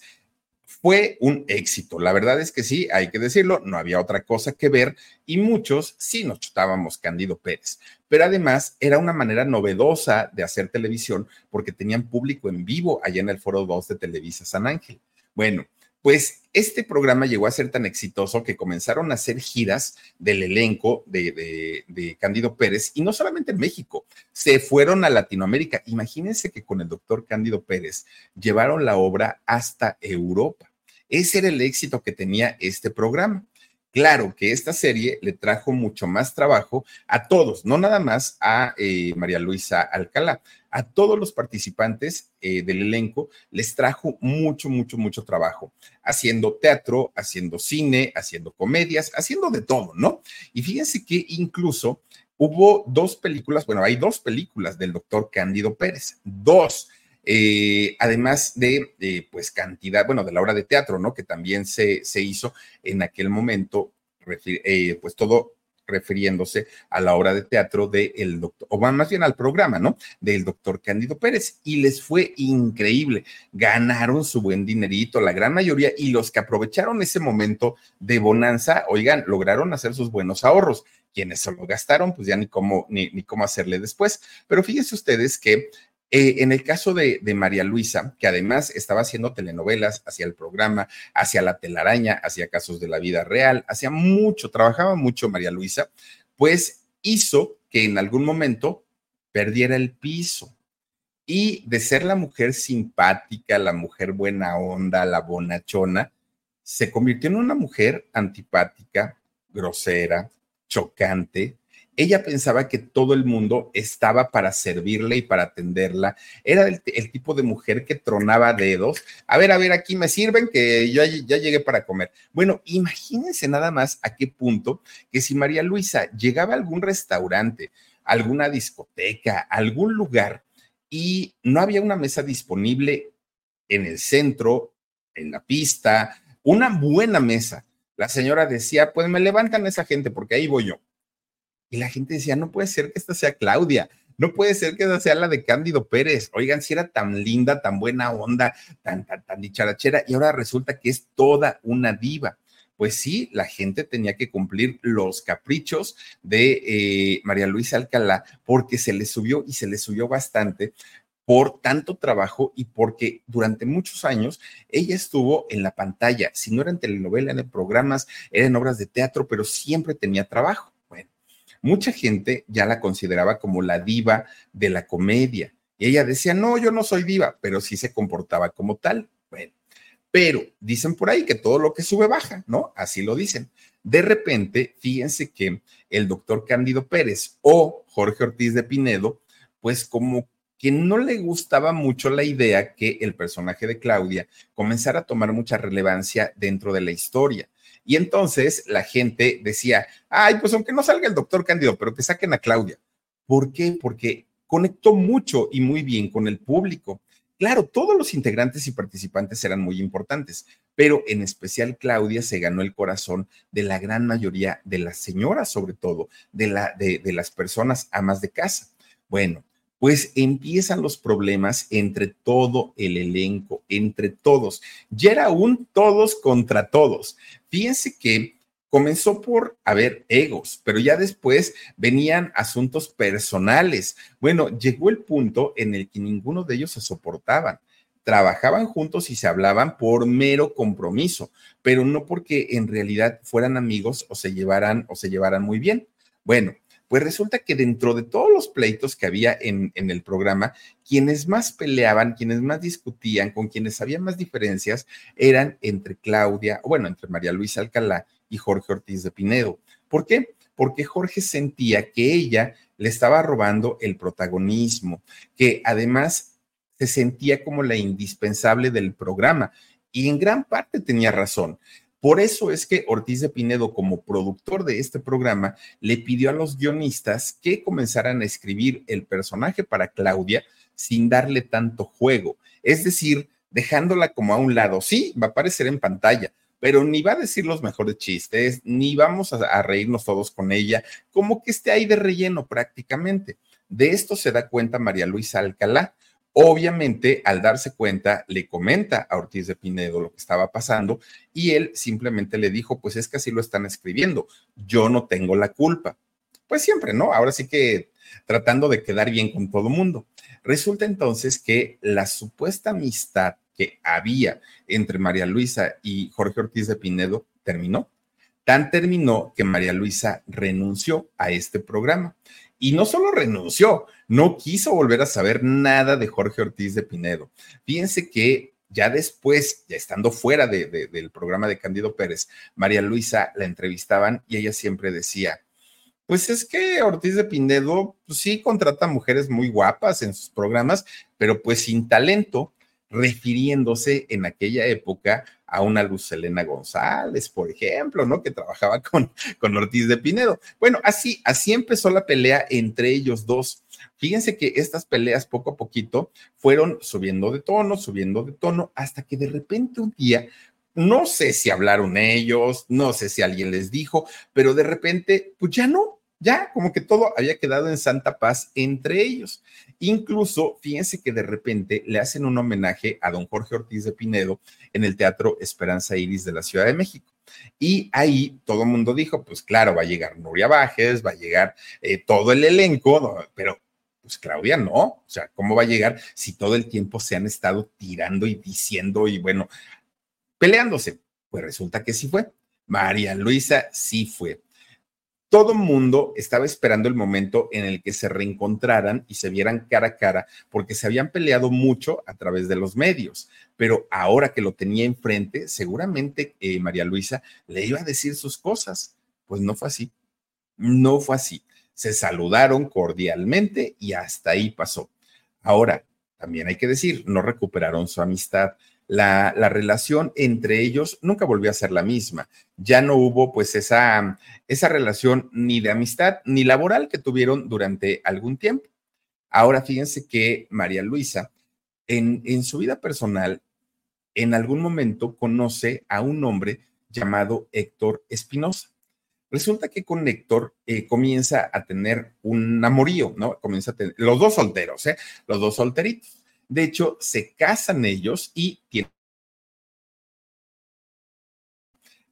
fue un éxito. La verdad es que sí, hay que decirlo, no había otra cosa que ver y muchos sí nos chutábamos Candido Pérez. Pero además era una manera novedosa de hacer televisión porque tenían público en vivo allá en el Foro 2 de Televisa San Ángel. Bueno, pues este programa llegó a ser tan exitoso que comenzaron a hacer giras del elenco de, de, Cándido Pérez y no solamente en México, se fueron a Latinoamérica. Imagínense que con el doctor Cándido Pérez llevaron la obra hasta Europa. Ese era el éxito que tenía este programa. Claro que esta serie le trajo mucho más trabajo a todos, no nada más a eh, María Luisa Alcalá, a todos los participantes eh, del elenco les trajo mucho, mucho, mucho trabajo, haciendo teatro, haciendo cine, haciendo comedias, haciendo de todo, ¿no? Y fíjense que incluso hubo dos películas, bueno, hay dos películas del doctor Cándido Pérez, dos. Eh, además de, pues, cantidad, bueno, de la obra de teatro, ¿no? Que también se, se hizo en aquel momento, eh, pues todo refiriéndose a la obra de teatro del doctor, o más bien al programa, ¿no? Del doctor Cándido Pérez. Y les fue increíble. Ganaron su buen dinerito, la gran mayoría, y los que aprovecharon ese momento de bonanza, oigan, lograron hacer sus buenos ahorros. Quienes se lo gastaron, pues ya ni cómo, ni, ni cómo hacerle después. Pero fíjense ustedes que eh, en el caso de, María Luisa, que además estaba haciendo telenovelas hacia el programa, hacia la telaraña, hacia casos de la vida real, hacía mucho, trabajaba mucho María Luisa, pues hizo que en algún momento perdiera el piso. Y de ser la mujer simpática, la mujer buena onda, la bonachona, se convirtió en una mujer antipática, grosera, chocante, ella pensaba que todo el mundo estaba para servirle y para atenderla. Era el, tipo de mujer que tronaba dedos. A ver, a ver, aquí me sirven que yo ya llegué para comer. Bueno, imagínense nada más a qué punto que si María Luisa llegaba a algún restaurante, alguna discoteca, algún lugar y no había una mesa disponible en el centro, en la pista, una buena mesa. La señora decía, pues me levantan esa gente porque ahí voy yo Y la gente decía, no puede ser que esta sea Claudia, no puede ser que esta sea la de Cándido Pérez. Oigan, si era tan linda, tan buena onda, tan, tan, tan dicharachera, y ahora resulta que es toda una diva pues sí, la gente tenía que cumplir los caprichos de eh, María Luisa Alcalá porque se le subió y se le subió bastante por tanto trabajo y porque durante muchos años ella estuvo en la pantalla, si no era en telenovela, en programas, era en obras de teatro, pero siempre tenía trabajo. Mucha gente ya la consideraba como la diva de la comedia. Y ella decía, no, yo no soy diva, pero sí se comportaba como tal. Bueno, pero dicen por ahí que todo lo que sube baja, ¿no? Así lo dicen. De repente, fíjense que el doctor Cándido Pérez o Jorge Ortiz de Pinedo, pues como que no le gustaba mucho la idea que el personaje de Claudia comenzara a tomar mucha relevancia dentro de la historia. Y entonces la gente decía, ay, pues aunque no salga el doctor Cándido, pero que saquen a Claudia. ¿Por qué? Porque conectó mucho y muy bien con el público. Claro, todos los integrantes y participantes eran muy importantes, pero en especial Claudia se ganó el corazón de la gran mayoría de las señoras, sobre todo, de, la, de, de las personas amas de casa. Bueno, pues empiezan los problemas entre todo el elenco, entre todos. Ya era un todos contra todos. Fíjense que comenzó por haber egos, pero ya después venían asuntos personales. Bueno, llegó el punto en el que ninguno de ellos se soportaban. Trabajaban juntos y se hablaban por mero compromiso, pero no porque en realidad fueran amigos o se llevaran o se llevaran muy bien. Bueno, pues resulta que dentro de todos los pleitos que había en, el programa, quienes más peleaban, quienes más discutían, con quienes había más diferencias, eran entre Claudia, bueno, entre María Luisa Alcalá y Jorge Ortiz de Pinedo. ¿Por qué? Porque Jorge sentía que ella le estaba robando el protagonismo, que además se sentía como la indispensable del programa y en gran parte tenía razón. Por eso es que Ortiz de Pinedo, como productor de este programa, le pidió a los guionistas que comenzaran a escribir el personaje para Claudia sin darle tanto juego, es decir, dejándola como a un lado. Sí, va a aparecer en pantalla, pero ni va a decir los mejores chistes, ni vamos a, reírnos todos con ella, como que esté ahí de relleno prácticamente. De esto se da cuenta María Luisa Alcalá. Obviamente, al darse cuenta, le comenta a Ortiz de Pinedo lo que estaba pasando y él simplemente le dijo, pues es que así lo están escribiendo, yo no tengo la culpa. Pues siempre, ¿no? Ahora sí que tratando de quedar bien con todo mundo. Resulta entonces que la supuesta amistad que había entre María Luisa y Jorge Ortiz de Pinedo terminó. Tan terminó que María Luisa renunció a este programa. Y no solo renunció, no quiso volver a saber nada de Jorge Ortiz de Pinedo. Fíjense que ya después, ya estando fuera del programa de Candido Pérez, María Luisa la entrevistaban y ella siempre decía, pues es que Ortiz de Pinedo pues sí contrata mujeres muy guapas en sus programas, pero pues sin talento refiriéndose en aquella época a una Luz Elena González, por ejemplo, ¿no? Que trabajaba con, con Ortiz de Pinedo. Bueno, así, así empezó la pelea entre ellos dos. Fíjense que estas peleas poco a poquito fueron subiendo de tono, subiendo de tono, hasta que de repente un día, no sé si hablaron ellos, no sé si alguien les dijo, pero de repente, pues ya no, ya como que todo había quedado en santa paz entre ellos. Incluso, fíjense que de repente le hacen un homenaje a don Jorge Ortiz de Pinedo en el Teatro Esperanza Iris de la Ciudad de México. Y ahí todo el mundo dijo, pues claro, va a llegar Nuria Bajes, va a llegar eh, todo el elenco, pero pues Claudia no, o sea, ¿cómo va a llegar si todo el tiempo se han estado tirando y diciendo y bueno, peleándose? Pues resulta que sí fue. María Luisa sí fue todo mundo estaba esperando el momento en el que se reencontraran y se vieran cara a cara, porque se habían peleado mucho a través de los medios. Pero ahora que lo tenía enfrente, seguramente eh, María Luisa le iba a decir sus cosas. Pues no fue así. No fue así. Se saludaron cordialmente y hasta ahí pasó. Ahora, también hay que decir, no recuperaron su amistad la, relación entre ellos nunca volvió a ser la misma. Ya no hubo pues esa, esa relación ni de amistad ni laboral que tuvieron durante algún tiempo. Ahora fíjense que María Luisa, en, en su vida personal, en algún momento conoce a un hombre llamado Héctor Espinosa. Resulta que con Héctor eh, comienza a tener un amorío, ¿no? Comienza a tener, los dos solteros, ¿eh? Los dos solteritos. De hecho, se casan ellos y tienen...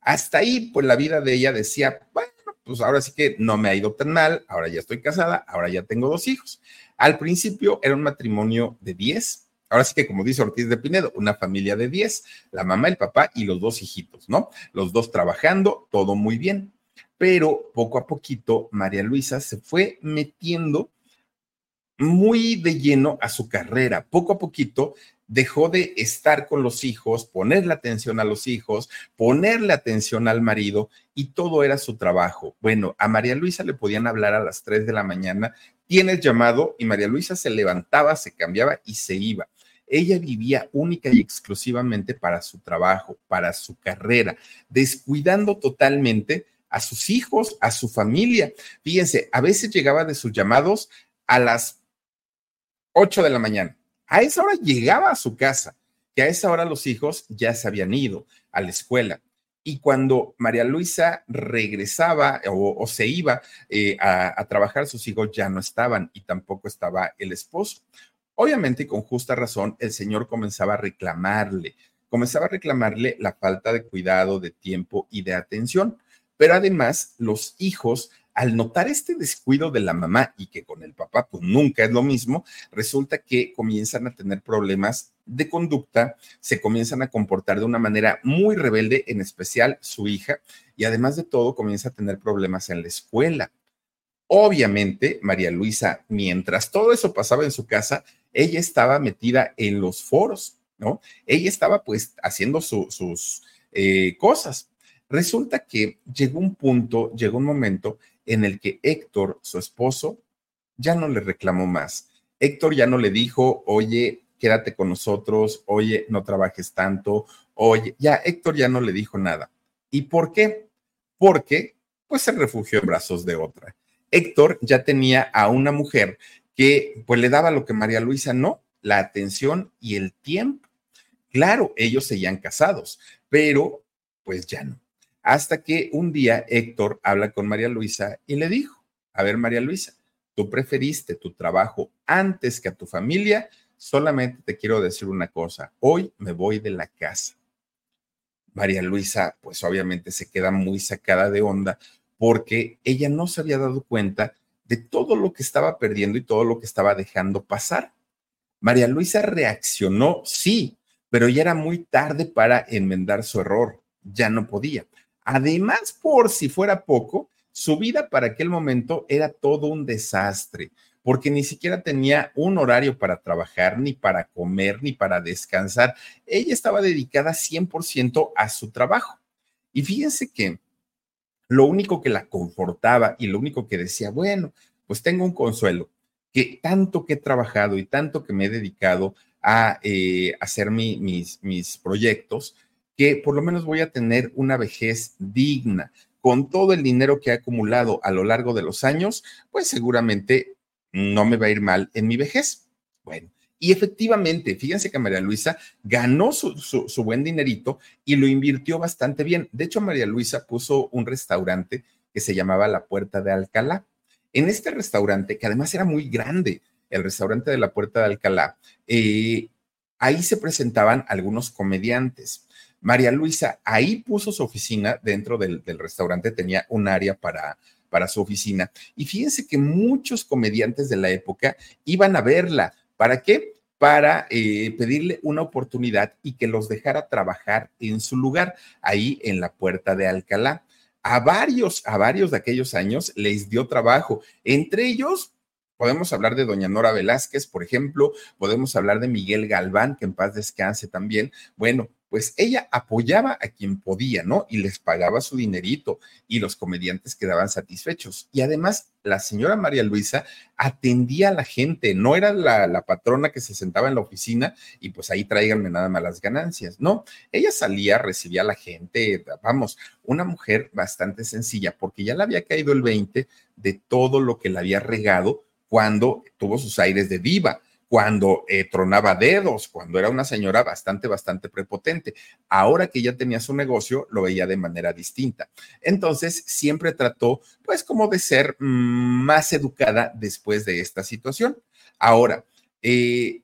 Hasta ahí, pues la vida de ella decía, bueno, pues ahora sí que no me ha ido tan mal, ahora ya estoy casada, ahora ya tengo dos hijos. Al principio era un matrimonio de 10, ahora sí que como dice Ortiz de Pinedo, una familia de 10, la mamá, el papá y los dos hijitos, ¿no? Los dos trabajando, todo muy bien. Pero poco a poquito María Luisa se fue metiendo muy de lleno a su carrera. Poco a poquito dejó de estar con los hijos, ponerle atención a los hijos, ponerle atención al marido y todo era su trabajo. Bueno, a María Luisa le podían hablar a las 3 de la mañana, tienes llamado y María Luisa se levantaba, se cambiaba y se iba. Ella vivía única y exclusivamente para su trabajo, para su carrera, descuidando totalmente a sus hijos, a su familia. Fíjense, a veces llegaba de sus llamados a las 8 de la mañana a esa hora llegaba a su casa, que a esa hora los hijos ya se habían ido a la escuela. Y cuando María Luisa regresaba o, se iba eh, a, trabajar, sus hijos ya no estaban y tampoco estaba el esposo. Obviamente, con justa razón, el señor comenzaba a reclamarle, comenzaba a reclamarle la falta de cuidado, de tiempo y de atención. Pero además, los hijos al notar este descuido de la mamá y que con el papá pues nunca es lo mismo, resulta que comienzan a tener problemas de conducta, se comienzan a comportar de una manera muy rebelde, en especial su hija, y además de todo comienza a tener problemas en la escuela. Obviamente, María Luisa, mientras todo eso pasaba en su casa, ella estaba metida en los foros, ¿no? Ella estaba pues haciendo sus eh, cosas. Resulta que llegó un punto, llegó un momento en el que Héctor, su esposo, ya no le reclamó más. Héctor ya no le dijo, oye, quédate con nosotros, oye, no trabajes tanto, oye, ya Héctor ya no le dijo nada. ¿Y por qué? Porque pues se refugió en brazos de otra. Héctor ya tenía a una mujer que pues le daba lo que María Luisa no, la atención y el tiempo. Claro, ellos seguían casados, pero pues ya no. Hasta que un día Héctor habla con María Luisa y le dijo, a ver María Luisa, tú preferiste tu trabajo antes que a tu familia, solamente te quiero decir una cosa, hoy me voy de la casa. María Luisa, pues obviamente se queda muy sacada de onda porque ella no se había dado cuenta de todo lo que estaba perdiendo y todo lo que estaba dejando pasar. María Luisa reaccionó, sí, pero ya era muy tarde para enmendar su error, ya no podía. Además, por si fuera poco, su vida para aquel momento era todo un desastre, porque ni siquiera tenía un horario para trabajar, ni para comer, ni para descansar. Ella estaba dedicada 100% a su trabajo. Y fíjense que lo único que la confortaba y lo único que decía, bueno, pues tengo un consuelo, que tanto que he trabajado y tanto que me he dedicado a eh, hacer mis, mis proyectos, que por lo menos voy a tener una vejez digna. Con todo el dinero que he acumulado a lo largo de los años, pues seguramente no me va a ir mal en mi vejez. Bueno, y efectivamente, fíjense que María Luisa ganó su, su, buen dinerito y lo invirtió bastante bien. De hecho, María Luisa puso un restaurante que se llamaba La Puerta de Alcalá. En este restaurante, que además era muy grande, el restaurante de la Puerta de Alcalá, eh, ahí se presentaban algunos comediantes. María Luisa ahí puso su oficina dentro del, restaurante, tenía un área para, para su oficina. Y fíjense que muchos comediantes de la época iban a verla. ¿Para qué? Para eh, pedirle una oportunidad y que los dejara trabajar en su lugar, ahí en la puerta de Alcalá. A varios, a varios de aquellos años les dio trabajo, entre ellos Podemos hablar de doña Nora Velázquez, por ejemplo, podemos hablar de Miguel Galván, que en paz descanse también. Bueno, pues ella apoyaba a quien podía, ¿no? Y les pagaba su dinerito y los comediantes quedaban satisfechos. Y además, la señora María Luisa atendía a la gente, no era la, patrona que se sentaba en la oficina y pues ahí tráiganme nada más las ganancias, no. Ella salía, recibía a la gente, vamos, una mujer bastante sencilla porque ya le había caído el 20 de todo lo que le había regado cuando tuvo sus aires de diva cuando eh, tronaba dedos, cuando era una señora bastante, bastante prepotente. Ahora que ya tenía su negocio, lo veía de manera distinta. Entonces, siempre trató, pues, como de ser mm, más educada después de esta situación. Ahora, eh,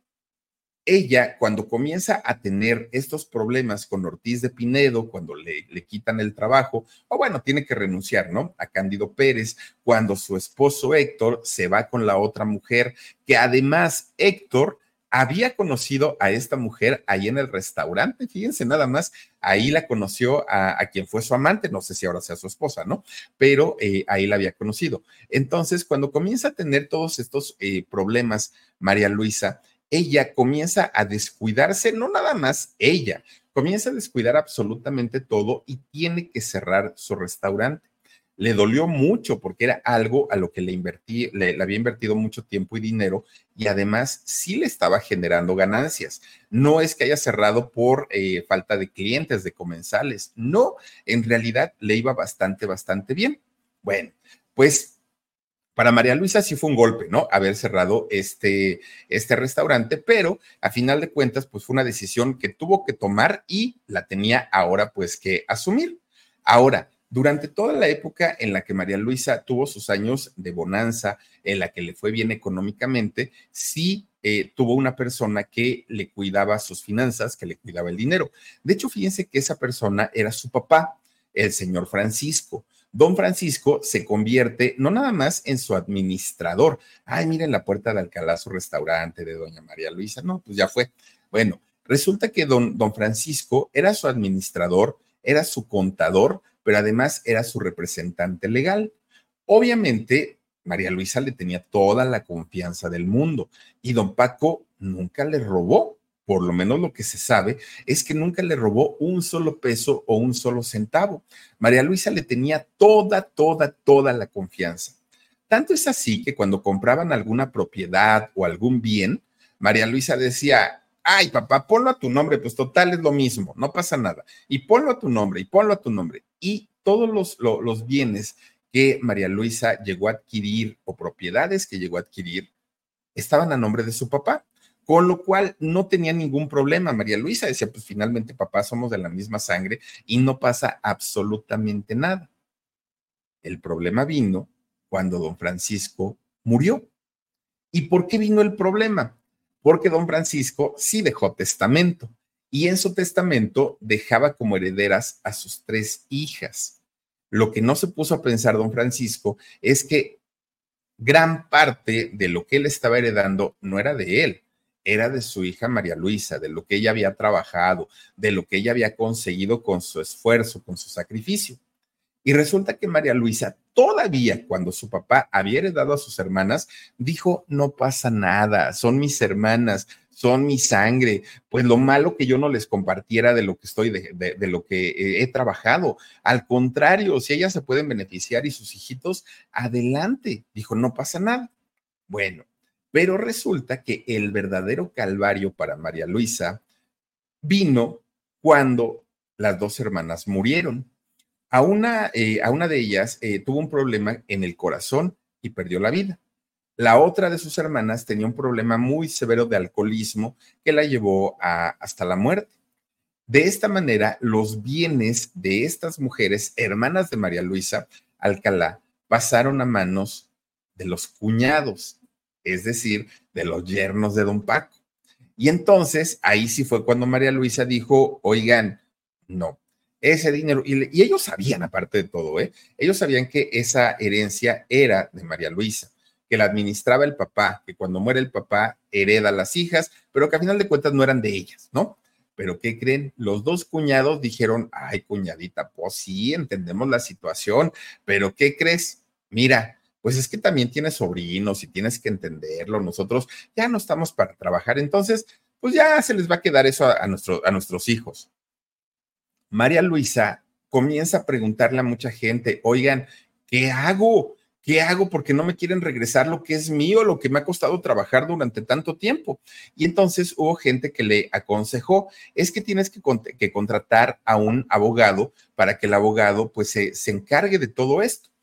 ella, cuando comienza a tener estos problemas con Ortiz de Pinedo, cuando le, le, quitan el trabajo, o bueno, tiene que renunciar, ¿no? A Cándido Pérez, cuando su esposo Héctor se va con la otra mujer, que además Héctor había conocido a esta mujer ahí en el restaurante, fíjense nada más, ahí la conoció a, a quien fue su amante, no sé si ahora sea su esposa, ¿no? Pero eh, ahí la había conocido. Entonces, cuando comienza a tener todos estos eh, problemas, María Luisa, ella comienza a descuidarse, no nada más ella, comienza a descuidar absolutamente todo y tiene que cerrar su restaurante. Le dolió mucho porque era algo a lo que le invertí, le, había invertido mucho tiempo y dinero y además sí le estaba generando ganancias. No es que haya cerrado por eh, falta de clientes, de comensales, no, en realidad le iba bastante, bastante bien. Bueno, pues para María Luisa sí fue un golpe, ¿no? Haber cerrado este, este restaurante, pero a final de cuentas, pues fue una decisión que tuvo que tomar y la tenía ahora pues que asumir. Ahora, durante toda la época en la que María Luisa tuvo sus años de bonanza, en la que le fue bien económicamente, sí eh, tuvo una persona que le cuidaba sus finanzas, que le cuidaba el dinero. De hecho, fíjense que esa persona era su papá, el señor Francisco don Francisco se convierte no nada más en su administrador. Ay, miren la puerta de Alcalá, su restaurante de doña María Luisa. No, pues ya fue. Bueno, resulta que don, don Francisco era su administrador, era su contador, pero además era su representante legal. Obviamente, María Luisa le tenía toda la confianza del mundo y don Paco nunca le robó por lo menos lo que se sabe, es que nunca le robó un solo peso o un solo centavo. María Luisa le tenía toda, toda, toda la confianza. Tanto es así que cuando compraban alguna propiedad o algún bien, María Luisa decía, ay papá, ponlo a tu nombre, pues total es lo mismo, no pasa nada. Y ponlo a tu nombre, y ponlo a tu nombre. Y todos los, los, los bienes que María Luisa llegó a adquirir o propiedades que llegó a adquirir estaban a nombre de su papá con lo cual no tenía ningún problema. María Luisa decía, pues finalmente papá somos de la misma sangre y no pasa absolutamente nada. El problema vino cuando don Francisco murió. ¿Y por qué vino el problema? Porque don Francisco sí dejó testamento y en su testamento dejaba como herederas a sus tres hijas. Lo que no se puso a pensar don Francisco es que gran parte de lo que él estaba heredando no era de él, era de su hija María Luisa, de lo que ella había trabajado, de lo que ella había conseguido con su esfuerzo, con su sacrificio. Y resulta que María Luisa, todavía cuando su papá había heredado a sus hermanas, dijo, no pasa nada, son mis hermanas, son mi sangre, pues lo malo que yo no les compartiera de lo que estoy, de, de, de lo que eh, he trabajado. Al contrario, si ellas se pueden beneficiar y sus hijitos, adelante. Dijo, no pasa nada. Bueno, pero resulta que el verdadero calvario para María Luisa vino cuando las dos hermanas murieron. A una, eh, a una de ellas eh, tuvo un problema en el corazón y perdió la vida. La otra de sus hermanas tenía un problema muy severo de alcoholismo que la llevó hasta la muerte. De esta manera, los bienes de estas mujeres, hermanas de María Luisa Alcalá, pasaron a manos de los cuñados es decir, de los yernos de don Paco. Y entonces ahí sí fue cuando María Luisa dijo, oigan, no, ese dinero, y, ellos sabían aparte de todo, ¿eh? ellos sabían que esa herencia era de María Luisa, que la administraba el papá, que cuando muere el papá hereda a las hijas, pero que a final de cuentas no eran de ellas, ¿no? Pero ¿qué creen? Los dos cuñados dijeron, ay, cuñadita, pues sí, entendemos la situación, pero ¿qué crees? Mira, pues es que también tienes sobrinos y tienes que entenderlo. Nosotros ya no estamos para trabajar, entonces, pues ya se les va a quedar eso a, a, nuestro, a nuestros hijos. María Luisa comienza a preguntarle a mucha gente, oigan, ¿qué hago? ¿Qué hago? Porque no me quieren regresar lo que es mío, lo que me ha costado trabajar durante tanto tiempo. Y entonces hubo gente que le aconsejó, es que tienes que, que contratar a un abogado para que el abogado pues se, se encargue de todo esto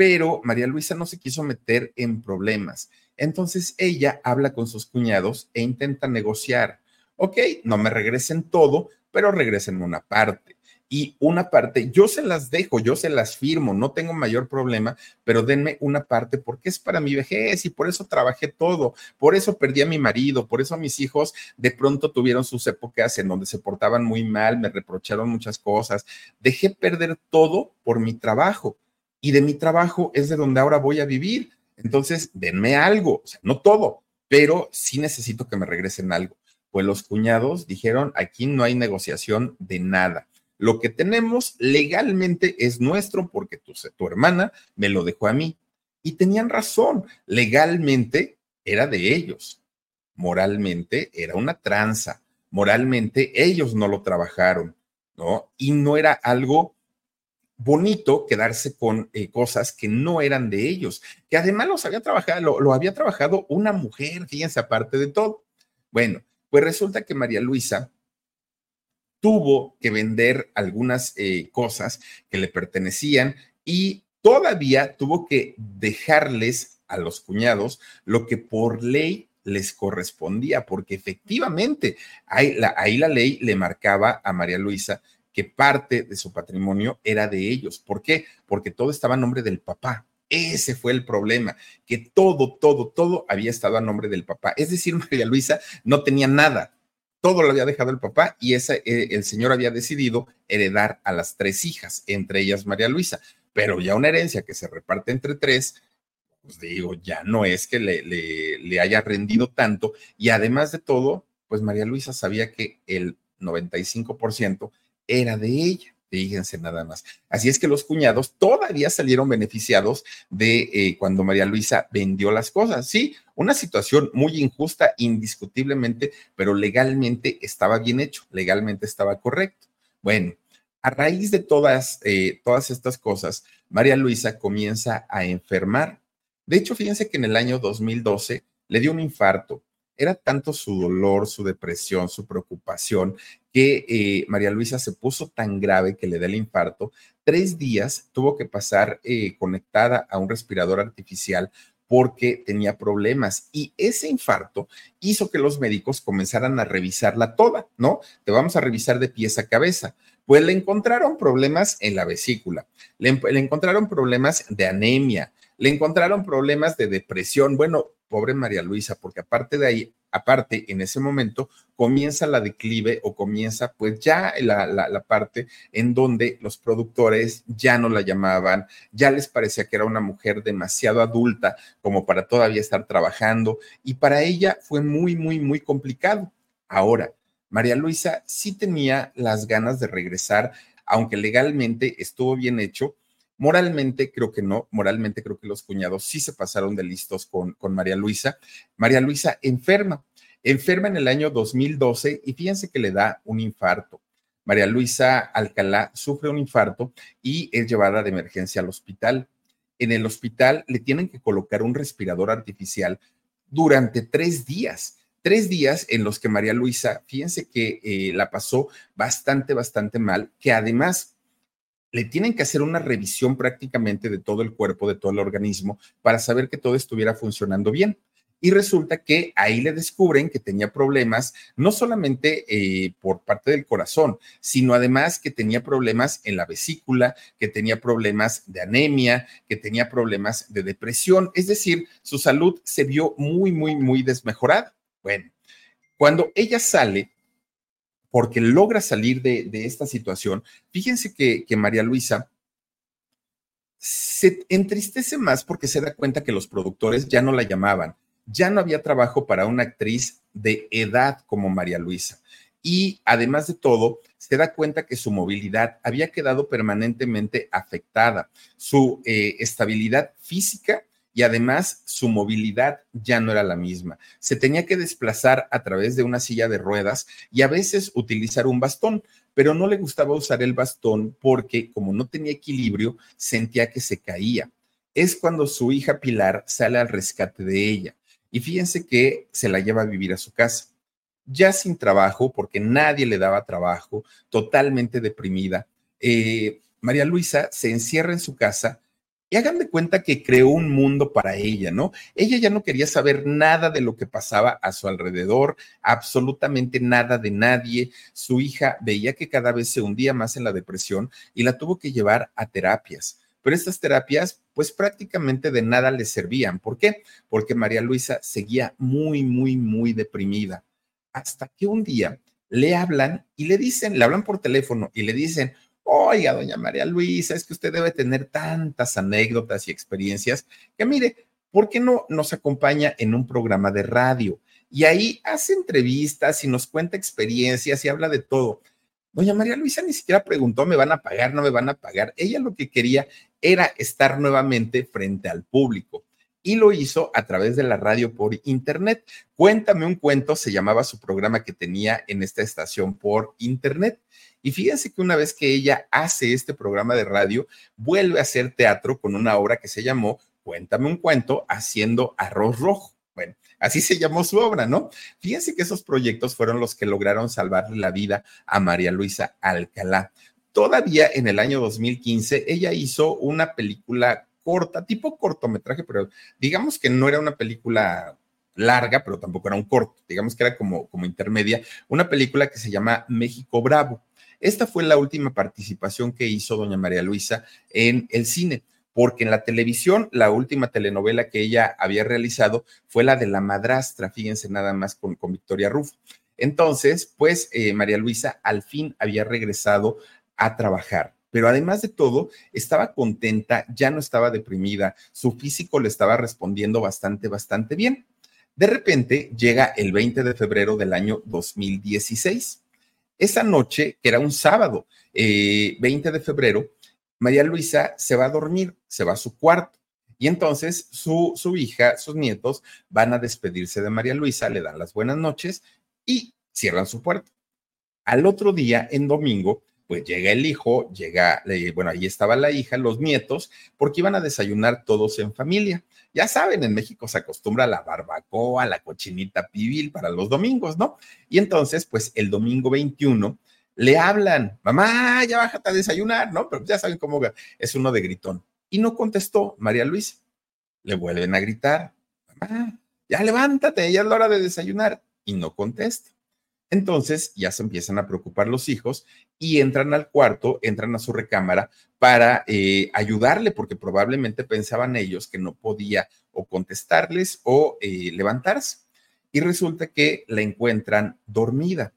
pero María Luisa no se quiso meter en problemas. Entonces ella habla con sus cuñados e intenta negociar. Ok, no me regresen todo, pero regresen una parte y una parte, yo se las dejo, yo se las firmo, no tengo mayor problema, pero denme una parte porque es para mi vejez y por eso trabajé todo, por eso perdí a mi marido, por eso mis hijos de pronto tuvieron sus épocas en donde se portaban muy mal, me reprocharon muchas cosas, dejé perder todo por mi trabajo y de mi trabajo es de donde ahora voy a vivir. Entonces, denme algo, no todo, pero sí necesito que me regresen algo. Pues los cuñados dijeron, aquí no hay negociación de nada lo que tenemos legalmente es nuestro porque tu, tu hermana me lo dejó a mí. Y tenían razón, legalmente era de ellos. Moralmente era una tranza. Moralmente ellos no lo trabajaron, ¿no? Y no era algo bonito quedarse con eh, cosas que no eran de ellos, que además los había trabajado, lo, había trabajado una mujer, fíjense, aparte de todo. Bueno, pues resulta que María Luisa tuvo que vender algunas eh, cosas que le pertenecían y todavía tuvo que dejarles a los cuñados lo que por ley les correspondía, porque efectivamente ahí ahí la ley le marcaba a María Luisa que parte de su patrimonio era de ellos. ¿Por qué? Porque todo estaba a nombre del papá. Ese fue el problema, que todo, todo, todo había estado a nombre del papá. Es decir, (laughs) María Luisa no tenía nada, todo lo había dejado el papá y ese, eh, el señor había decidido heredar a las tres hijas, entre ellas María Luisa. Pero ya una herencia que se reparte entre tres, pues digo, ya no es que le, le haya rendido tanto. Y además de todo, pues María Luisa sabía que el 95% era de ella. Fíjense nada más. Así es que los cuñados todavía salieron beneficiados de eh, cuando María Luisa vendió las cosas. Sí, una situación muy injusta, indiscutiblemente, pero legalmente estaba bien hecho, legalmente estaba correcto. Bueno, a raíz de todas, eh, todas estas cosas, María Luisa comienza a enfermar. De hecho, fíjense que en el año 2012 le dio un infarto era tanto su dolor, su depresión, su preocupación, que eh, María Luisa se puso tan grave que le da el infarto. Tres días tuvo que pasar eh, conectada a un respirador artificial porque tenía problemas y ese infarto hizo que los médicos comenzaran a revisarla toda, ¿no? Te vamos a revisar de pies a cabeza. Pues le encontraron problemas en la vesícula, le, le encontraron problemas de anemia, le encontraron problemas de depresión. Bueno, pobre María Luisa, porque aparte de ahí, aparte, en ese momento comienza la declive o comienza pues ya la, la, parte en donde los productores ya no la llamaban, ya les parecía que era una mujer demasiado adulta como para todavía estar trabajando y para ella fue muy, muy, muy complicado. Ahora, María Luisa sí tenía las ganas de regresar, aunque legalmente estuvo bien hecho, Moralmente creo que no, moralmente creo que los cuñados sí se pasaron de listos con, con María Luisa. María Luisa enferma, enferma en el año 2012 y fíjense que le da un infarto. María Luisa Alcalá sufre un infarto y es llevada de emergencia al hospital. En el hospital le tienen que colocar un respirador artificial durante tres días tres días en los que María Luisa, fíjense que eh, la pasó bastante, bastante mal, que además le tienen que hacer una revisión prácticamente de todo el cuerpo, de todo el organismo, para saber que todo estuviera funcionando bien. Y resulta que ahí le descubren que tenía problemas, no solamente eh, por parte del corazón, sino además que tenía problemas en la vesícula, que tenía problemas de anemia, que tenía problemas de depresión. Es decir, su salud se vio muy, muy, muy desmejorada. Bueno, cuando ella sale, porque logra salir de, esta situación. Fíjense que, María Luisa se entristece más porque se da cuenta que los productores ya no la llamaban, ya no había trabajo para una actriz de edad como María Luisa. Y además de todo, se da cuenta que su movilidad había quedado permanentemente afectada, su eh, estabilidad física y además su movilidad ya no era la misma. Se tenía que desplazar a través de una silla de ruedas y a veces utilizar un bastón, pero no le gustaba usar el bastón porque como no tenía equilibrio, sentía que se caía. Es cuando su hija Pilar sale al rescate de ella y fíjense que se la lleva a vivir a su casa. Ya sin trabajo, porque nadie le daba trabajo, totalmente deprimida, eh, María Luisa se encierra en su casa Y hagan de cuenta que creó un mundo para ella, ¿no? Ella ya no quería saber nada de lo que pasaba a su alrededor, absolutamente nada de nadie. Su hija veía que cada vez se hundía más en la depresión y la tuvo que llevar a terapias. Pero estas terapias, pues prácticamente de nada le servían. ¿Por qué? Porque María Luisa seguía muy, muy, muy deprimida. Hasta que un día le hablan y le dicen, le hablan por teléfono y le dicen, Oiga, doña María Luisa, es que usted debe tener tantas anécdotas y experiencias que mire, ¿por qué no nos acompaña en un programa de radio? Y ahí hace entrevistas y nos cuenta experiencias y habla de todo. Doña María Luisa ni siquiera preguntó, ¿me van a pagar? ¿No me van a pagar? Ella lo que quería era estar nuevamente frente al público y lo hizo a través de la radio por internet. Cuéntame un cuento, se llamaba su programa que tenía en esta estación por internet. Y fíjense que una vez que ella hace este programa de radio, vuelve a hacer teatro con una obra que se llamó Cuéntame un cuento haciendo arroz rojo. Bueno, así se llamó su obra, ¿no? Fíjense que esos proyectos fueron los que lograron salvarle la vida a María Luisa Alcalá. Todavía en el año 2015, ella hizo una película corta, tipo cortometraje, pero digamos que no era una película larga, pero tampoco era un corto, digamos que era como, como intermedia, una película que se llama México Bravo. Esta fue la última participación que hizo doña María Luisa en el cine, porque en la televisión la última telenovela que ella había realizado fue la de La Madrastra, fíjense nada más con, con Victoria Rufo. Entonces, pues eh, María Luisa al fin había regresado a trabajar pero además de todo, estaba contenta, ya no estaba deprimida, su físico le estaba respondiendo bastante, bastante bien. De repente llega el 20 de febrero del año 2016. Esa noche, que era un sábado, 20 eh, de febrero, María Luisa se va a dormir, se va a su cuarto. Y entonces su, su hija, sus nietos van a despedirse de María Luisa, le dan las buenas noches y cierran su puerta. Al otro día, en domingo, pues llega el hijo, llega, bueno, ahí estaba la hija, los nietos, porque iban a desayunar todos en familia. Ya saben, en México se acostumbra la barbacoa, la cochinita pibil para los domingos, ¿no? Y entonces, pues el domingo 21 le hablan, mamá, ya bájate a desayunar, ¿no? Pero ya saben cómo es uno de gritón. Y no contestó María Luisa. Le vuelven a gritar, mamá, ya levántate, ya es la hora de desayunar. Y no contesta. Entonces ya se empiezan a preocupar los hijos y entran al cuarto, entran a su recámara para eh, ayudarle, porque probablemente pensaban ellos que no podía o contestarles o eh, levantarse. Y resulta que la encuentran dormida,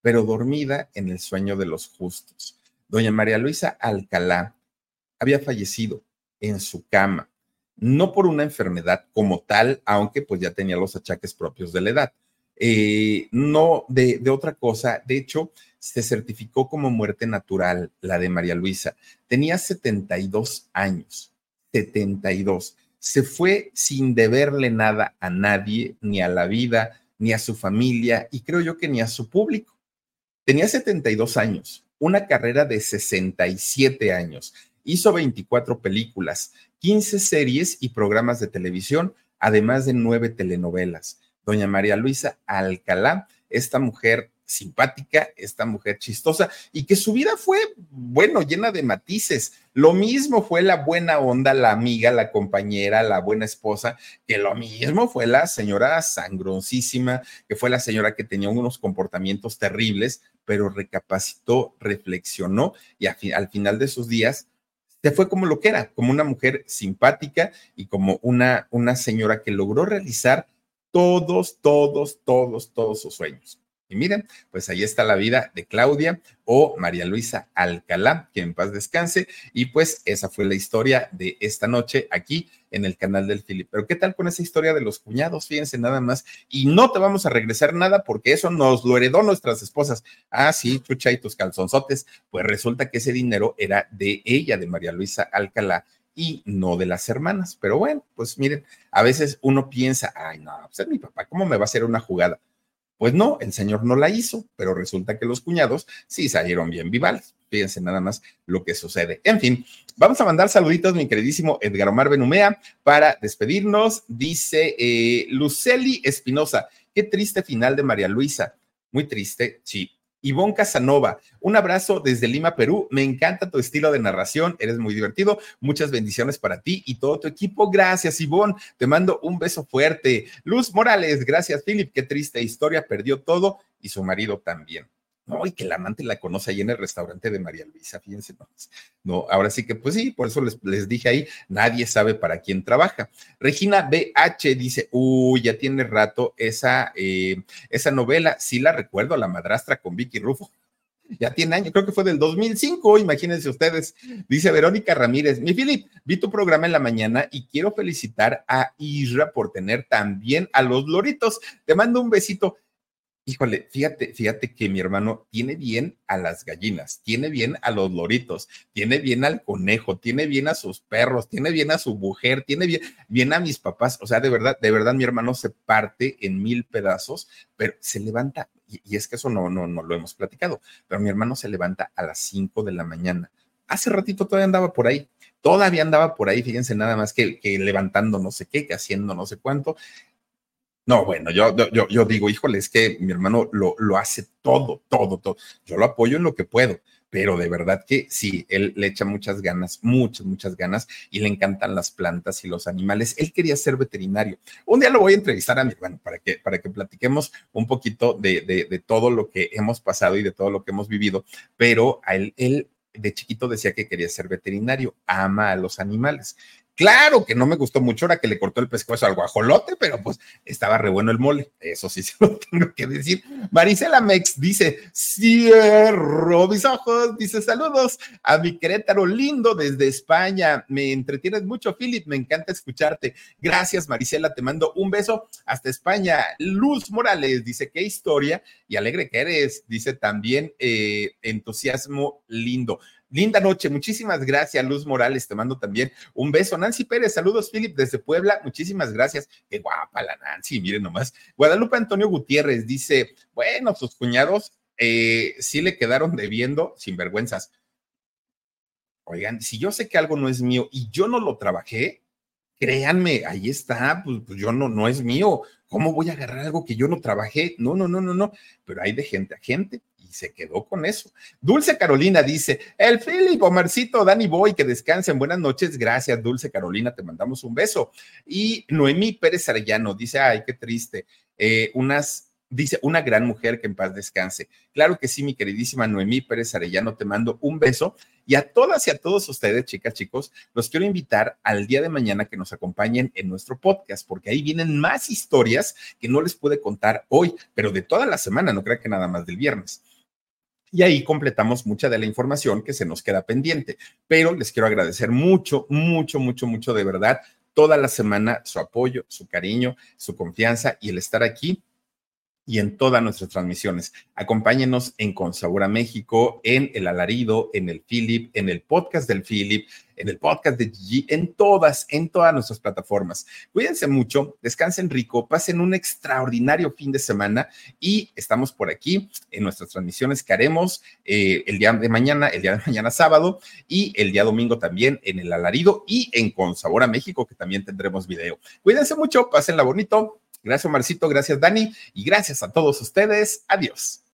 pero dormida en el sueño de los justos. Doña María Luisa Alcalá había fallecido en su cama, no por una enfermedad como tal, aunque pues ya tenía los achaques propios de la edad, eh, no de, de, otra cosa. De hecho, se certificó como muerte natural la de María Luisa. Tenía 72 años, 72. Se fue sin deberle nada a nadie, ni a la vida, ni a su familia, y creo yo que ni a su público. Tenía 72 años, una carrera de 67 años. Hizo 24 películas, 15 series y programas de televisión, además de nueve telenovelas doña María Luisa Alcalá, esta mujer simpática, esta mujer chistosa y que su vida fue, bueno, llena de matices. Lo mismo fue la buena onda, la amiga, la compañera, la buena esposa, que lo mismo fue la señora sangroncísima, que fue la señora que tenía unos comportamientos terribles, pero recapacitó, reflexionó y al final de sus días se fue como lo que era, como una mujer simpática y como una, una señora que logró realizar todos, todos, todos, todos sus sueños. Y miren, pues ahí está la vida de Claudia o María Luisa Alcalá, que en paz descanse. Y pues esa fue la historia de esta noche aquí en el canal del Philip. Pero ¿qué tal con esa historia de los cuñados? Fíjense nada más. Y no te vamos a regresar nada porque eso nos lo heredó nuestras esposas. Ah, sí, chucha y tus calzonzotes. Pues resulta que ese dinero era de ella, de María Luisa Alcalá y no de las hermanas. Pero bueno, pues miren, a veces uno piensa, ay, no, pues es mi papá, ¿cómo me va a hacer una jugada? Pues no, el señor no la hizo, pero resulta que los cuñados sí salieron bien vivales. Fíjense nada más lo que sucede. En fin, vamos a mandar saluditos, mi queridísimo Edgar Omar Benumea, para despedirnos. Dice eh, Luceli Espinosa, qué triste final de María Luisa. Muy triste, sí, Ivonne Casanova, un abrazo desde Lima, Perú. Me encanta tu estilo de narración, eres muy divertido. Muchas bendiciones para ti y todo tu equipo. Gracias, Ivonne. Te mando un beso fuerte. Luz Morales, gracias, Philip. Qué triste historia, perdió todo y su marido también. No, y que la amante la conoce ahí en el restaurante de María Luisa, fíjense. No, no ahora sí que, pues sí, por eso les, dije ahí, nadie sabe para quién trabaja. Regina BH dice, uy, ya tiene rato esa, eh, esa novela, sí la recuerdo, La madrastra con Vicky Rufo. (laughs) Ya tiene años, creo que fue del 2005, imagínense ustedes. Dice Verónica Ramírez, mi Filip, vi tu programa en la mañana y quiero felicitar a Isra por tener también a los loritos. Te mando un besito. Híjole, fíjate, fíjate que mi hermano tiene bien a las gallinas, tiene bien a los loritos, tiene bien al conejo, tiene bien a sus perros, tiene bien a su mujer, tiene bien, bien a mis papás. O sea, de verdad, de verdad, mi hermano se parte en mil pedazos, pero se levanta, y, es que eso no, no, no lo hemos platicado, pero mi hermano se levanta a las cinco de la mañana. Hace ratito todavía andaba por ahí, todavía andaba por ahí, fíjense nada más que, que levantando no sé qué, que haciendo no sé cuánto. No, bueno, yo, yo, yo digo, híjole, es que mi hermano lo, lo hace todo, todo, todo. Yo lo apoyo en lo que puedo, pero de verdad que sí, él le echa muchas ganas, muchas, muchas ganas y le encantan las plantas y los animales. Él quería ser veterinario. Un día lo voy a entrevistar a mi hermano para que, para que platiquemos un poquito de, de, de todo lo que hemos pasado y de todo lo que hemos vivido, pero a él, él de chiquito decía que quería ser veterinario, ama a los animales. Claro que no me gustó mucho ahora que le cortó el pescuezo al guajolote, pero pues estaba re bueno el mole. Eso sí (laughs) se lo tengo que decir. Marisela Mex dice: Cierro mis ojos. Dice: Saludos a mi Querétaro lindo desde España. Me entretienes mucho, Philip. Me encanta escucharte. Gracias, Marisela. Te mando un beso hasta España. Luz Morales dice: Qué historia y alegre que eres. Dice también: eh, Entusiasmo lindo. Linda noche, muchísimas gracias, Luz Morales, te mando también un beso. Nancy Pérez, saludos, Philip, desde Puebla, muchísimas gracias. Qué guapa la Nancy, miren nomás. Guadalupe Antonio Gutiérrez dice, bueno, sus cuñados eh, sí le quedaron debiendo sin vergüenzas. Oigan, si yo sé que algo no es mío y yo no lo trabajé, créanme, ahí está, pues, pues yo no, no es mío. ¿Cómo voy a agarrar algo que yo no trabajé? No, no, no, no, no. Pero hay de gente a gente se quedó con eso. Dulce Carolina dice, el Philip, Omarcito, Dani Boy, que descansen, buenas noches, gracias Dulce Carolina, te mandamos un beso. Y Noemí Pérez Arellano dice, ay, qué triste, eh, unas Dice, una gran mujer que en paz descanse. Claro que sí, mi queridísima Noemí Pérez Arellano, te mando un beso. Y a todas y a todos ustedes, chicas, chicos, los quiero invitar al día de mañana que nos acompañen en nuestro podcast, porque ahí vienen más historias que no les pude contar hoy, pero de toda la semana, no creo que nada más del viernes y ahí completamos mucha de la información que se nos queda pendiente. Pero les quiero agradecer mucho, mucho, mucho, mucho de verdad toda la semana su apoyo, su cariño, su confianza y el estar aquí y en todas nuestras transmisiones. Acompáñenos en Consabura México, en El Alarido, en el Philip, en el podcast del Philip, en el podcast de Gigi, en todas, en todas nuestras plataformas. Cuídense mucho, descansen rico, pasen un extraordinario fin de semana y estamos por aquí en nuestras transmisiones que haremos eh, el día de mañana, el día de mañana sábado y el día domingo también en El Alarido y en Consabora México, que también tendremos video. Cuídense mucho, pásenla bonito Gracias, Marcito. Gracias, Dani. Y gracias a todos ustedes. Adiós.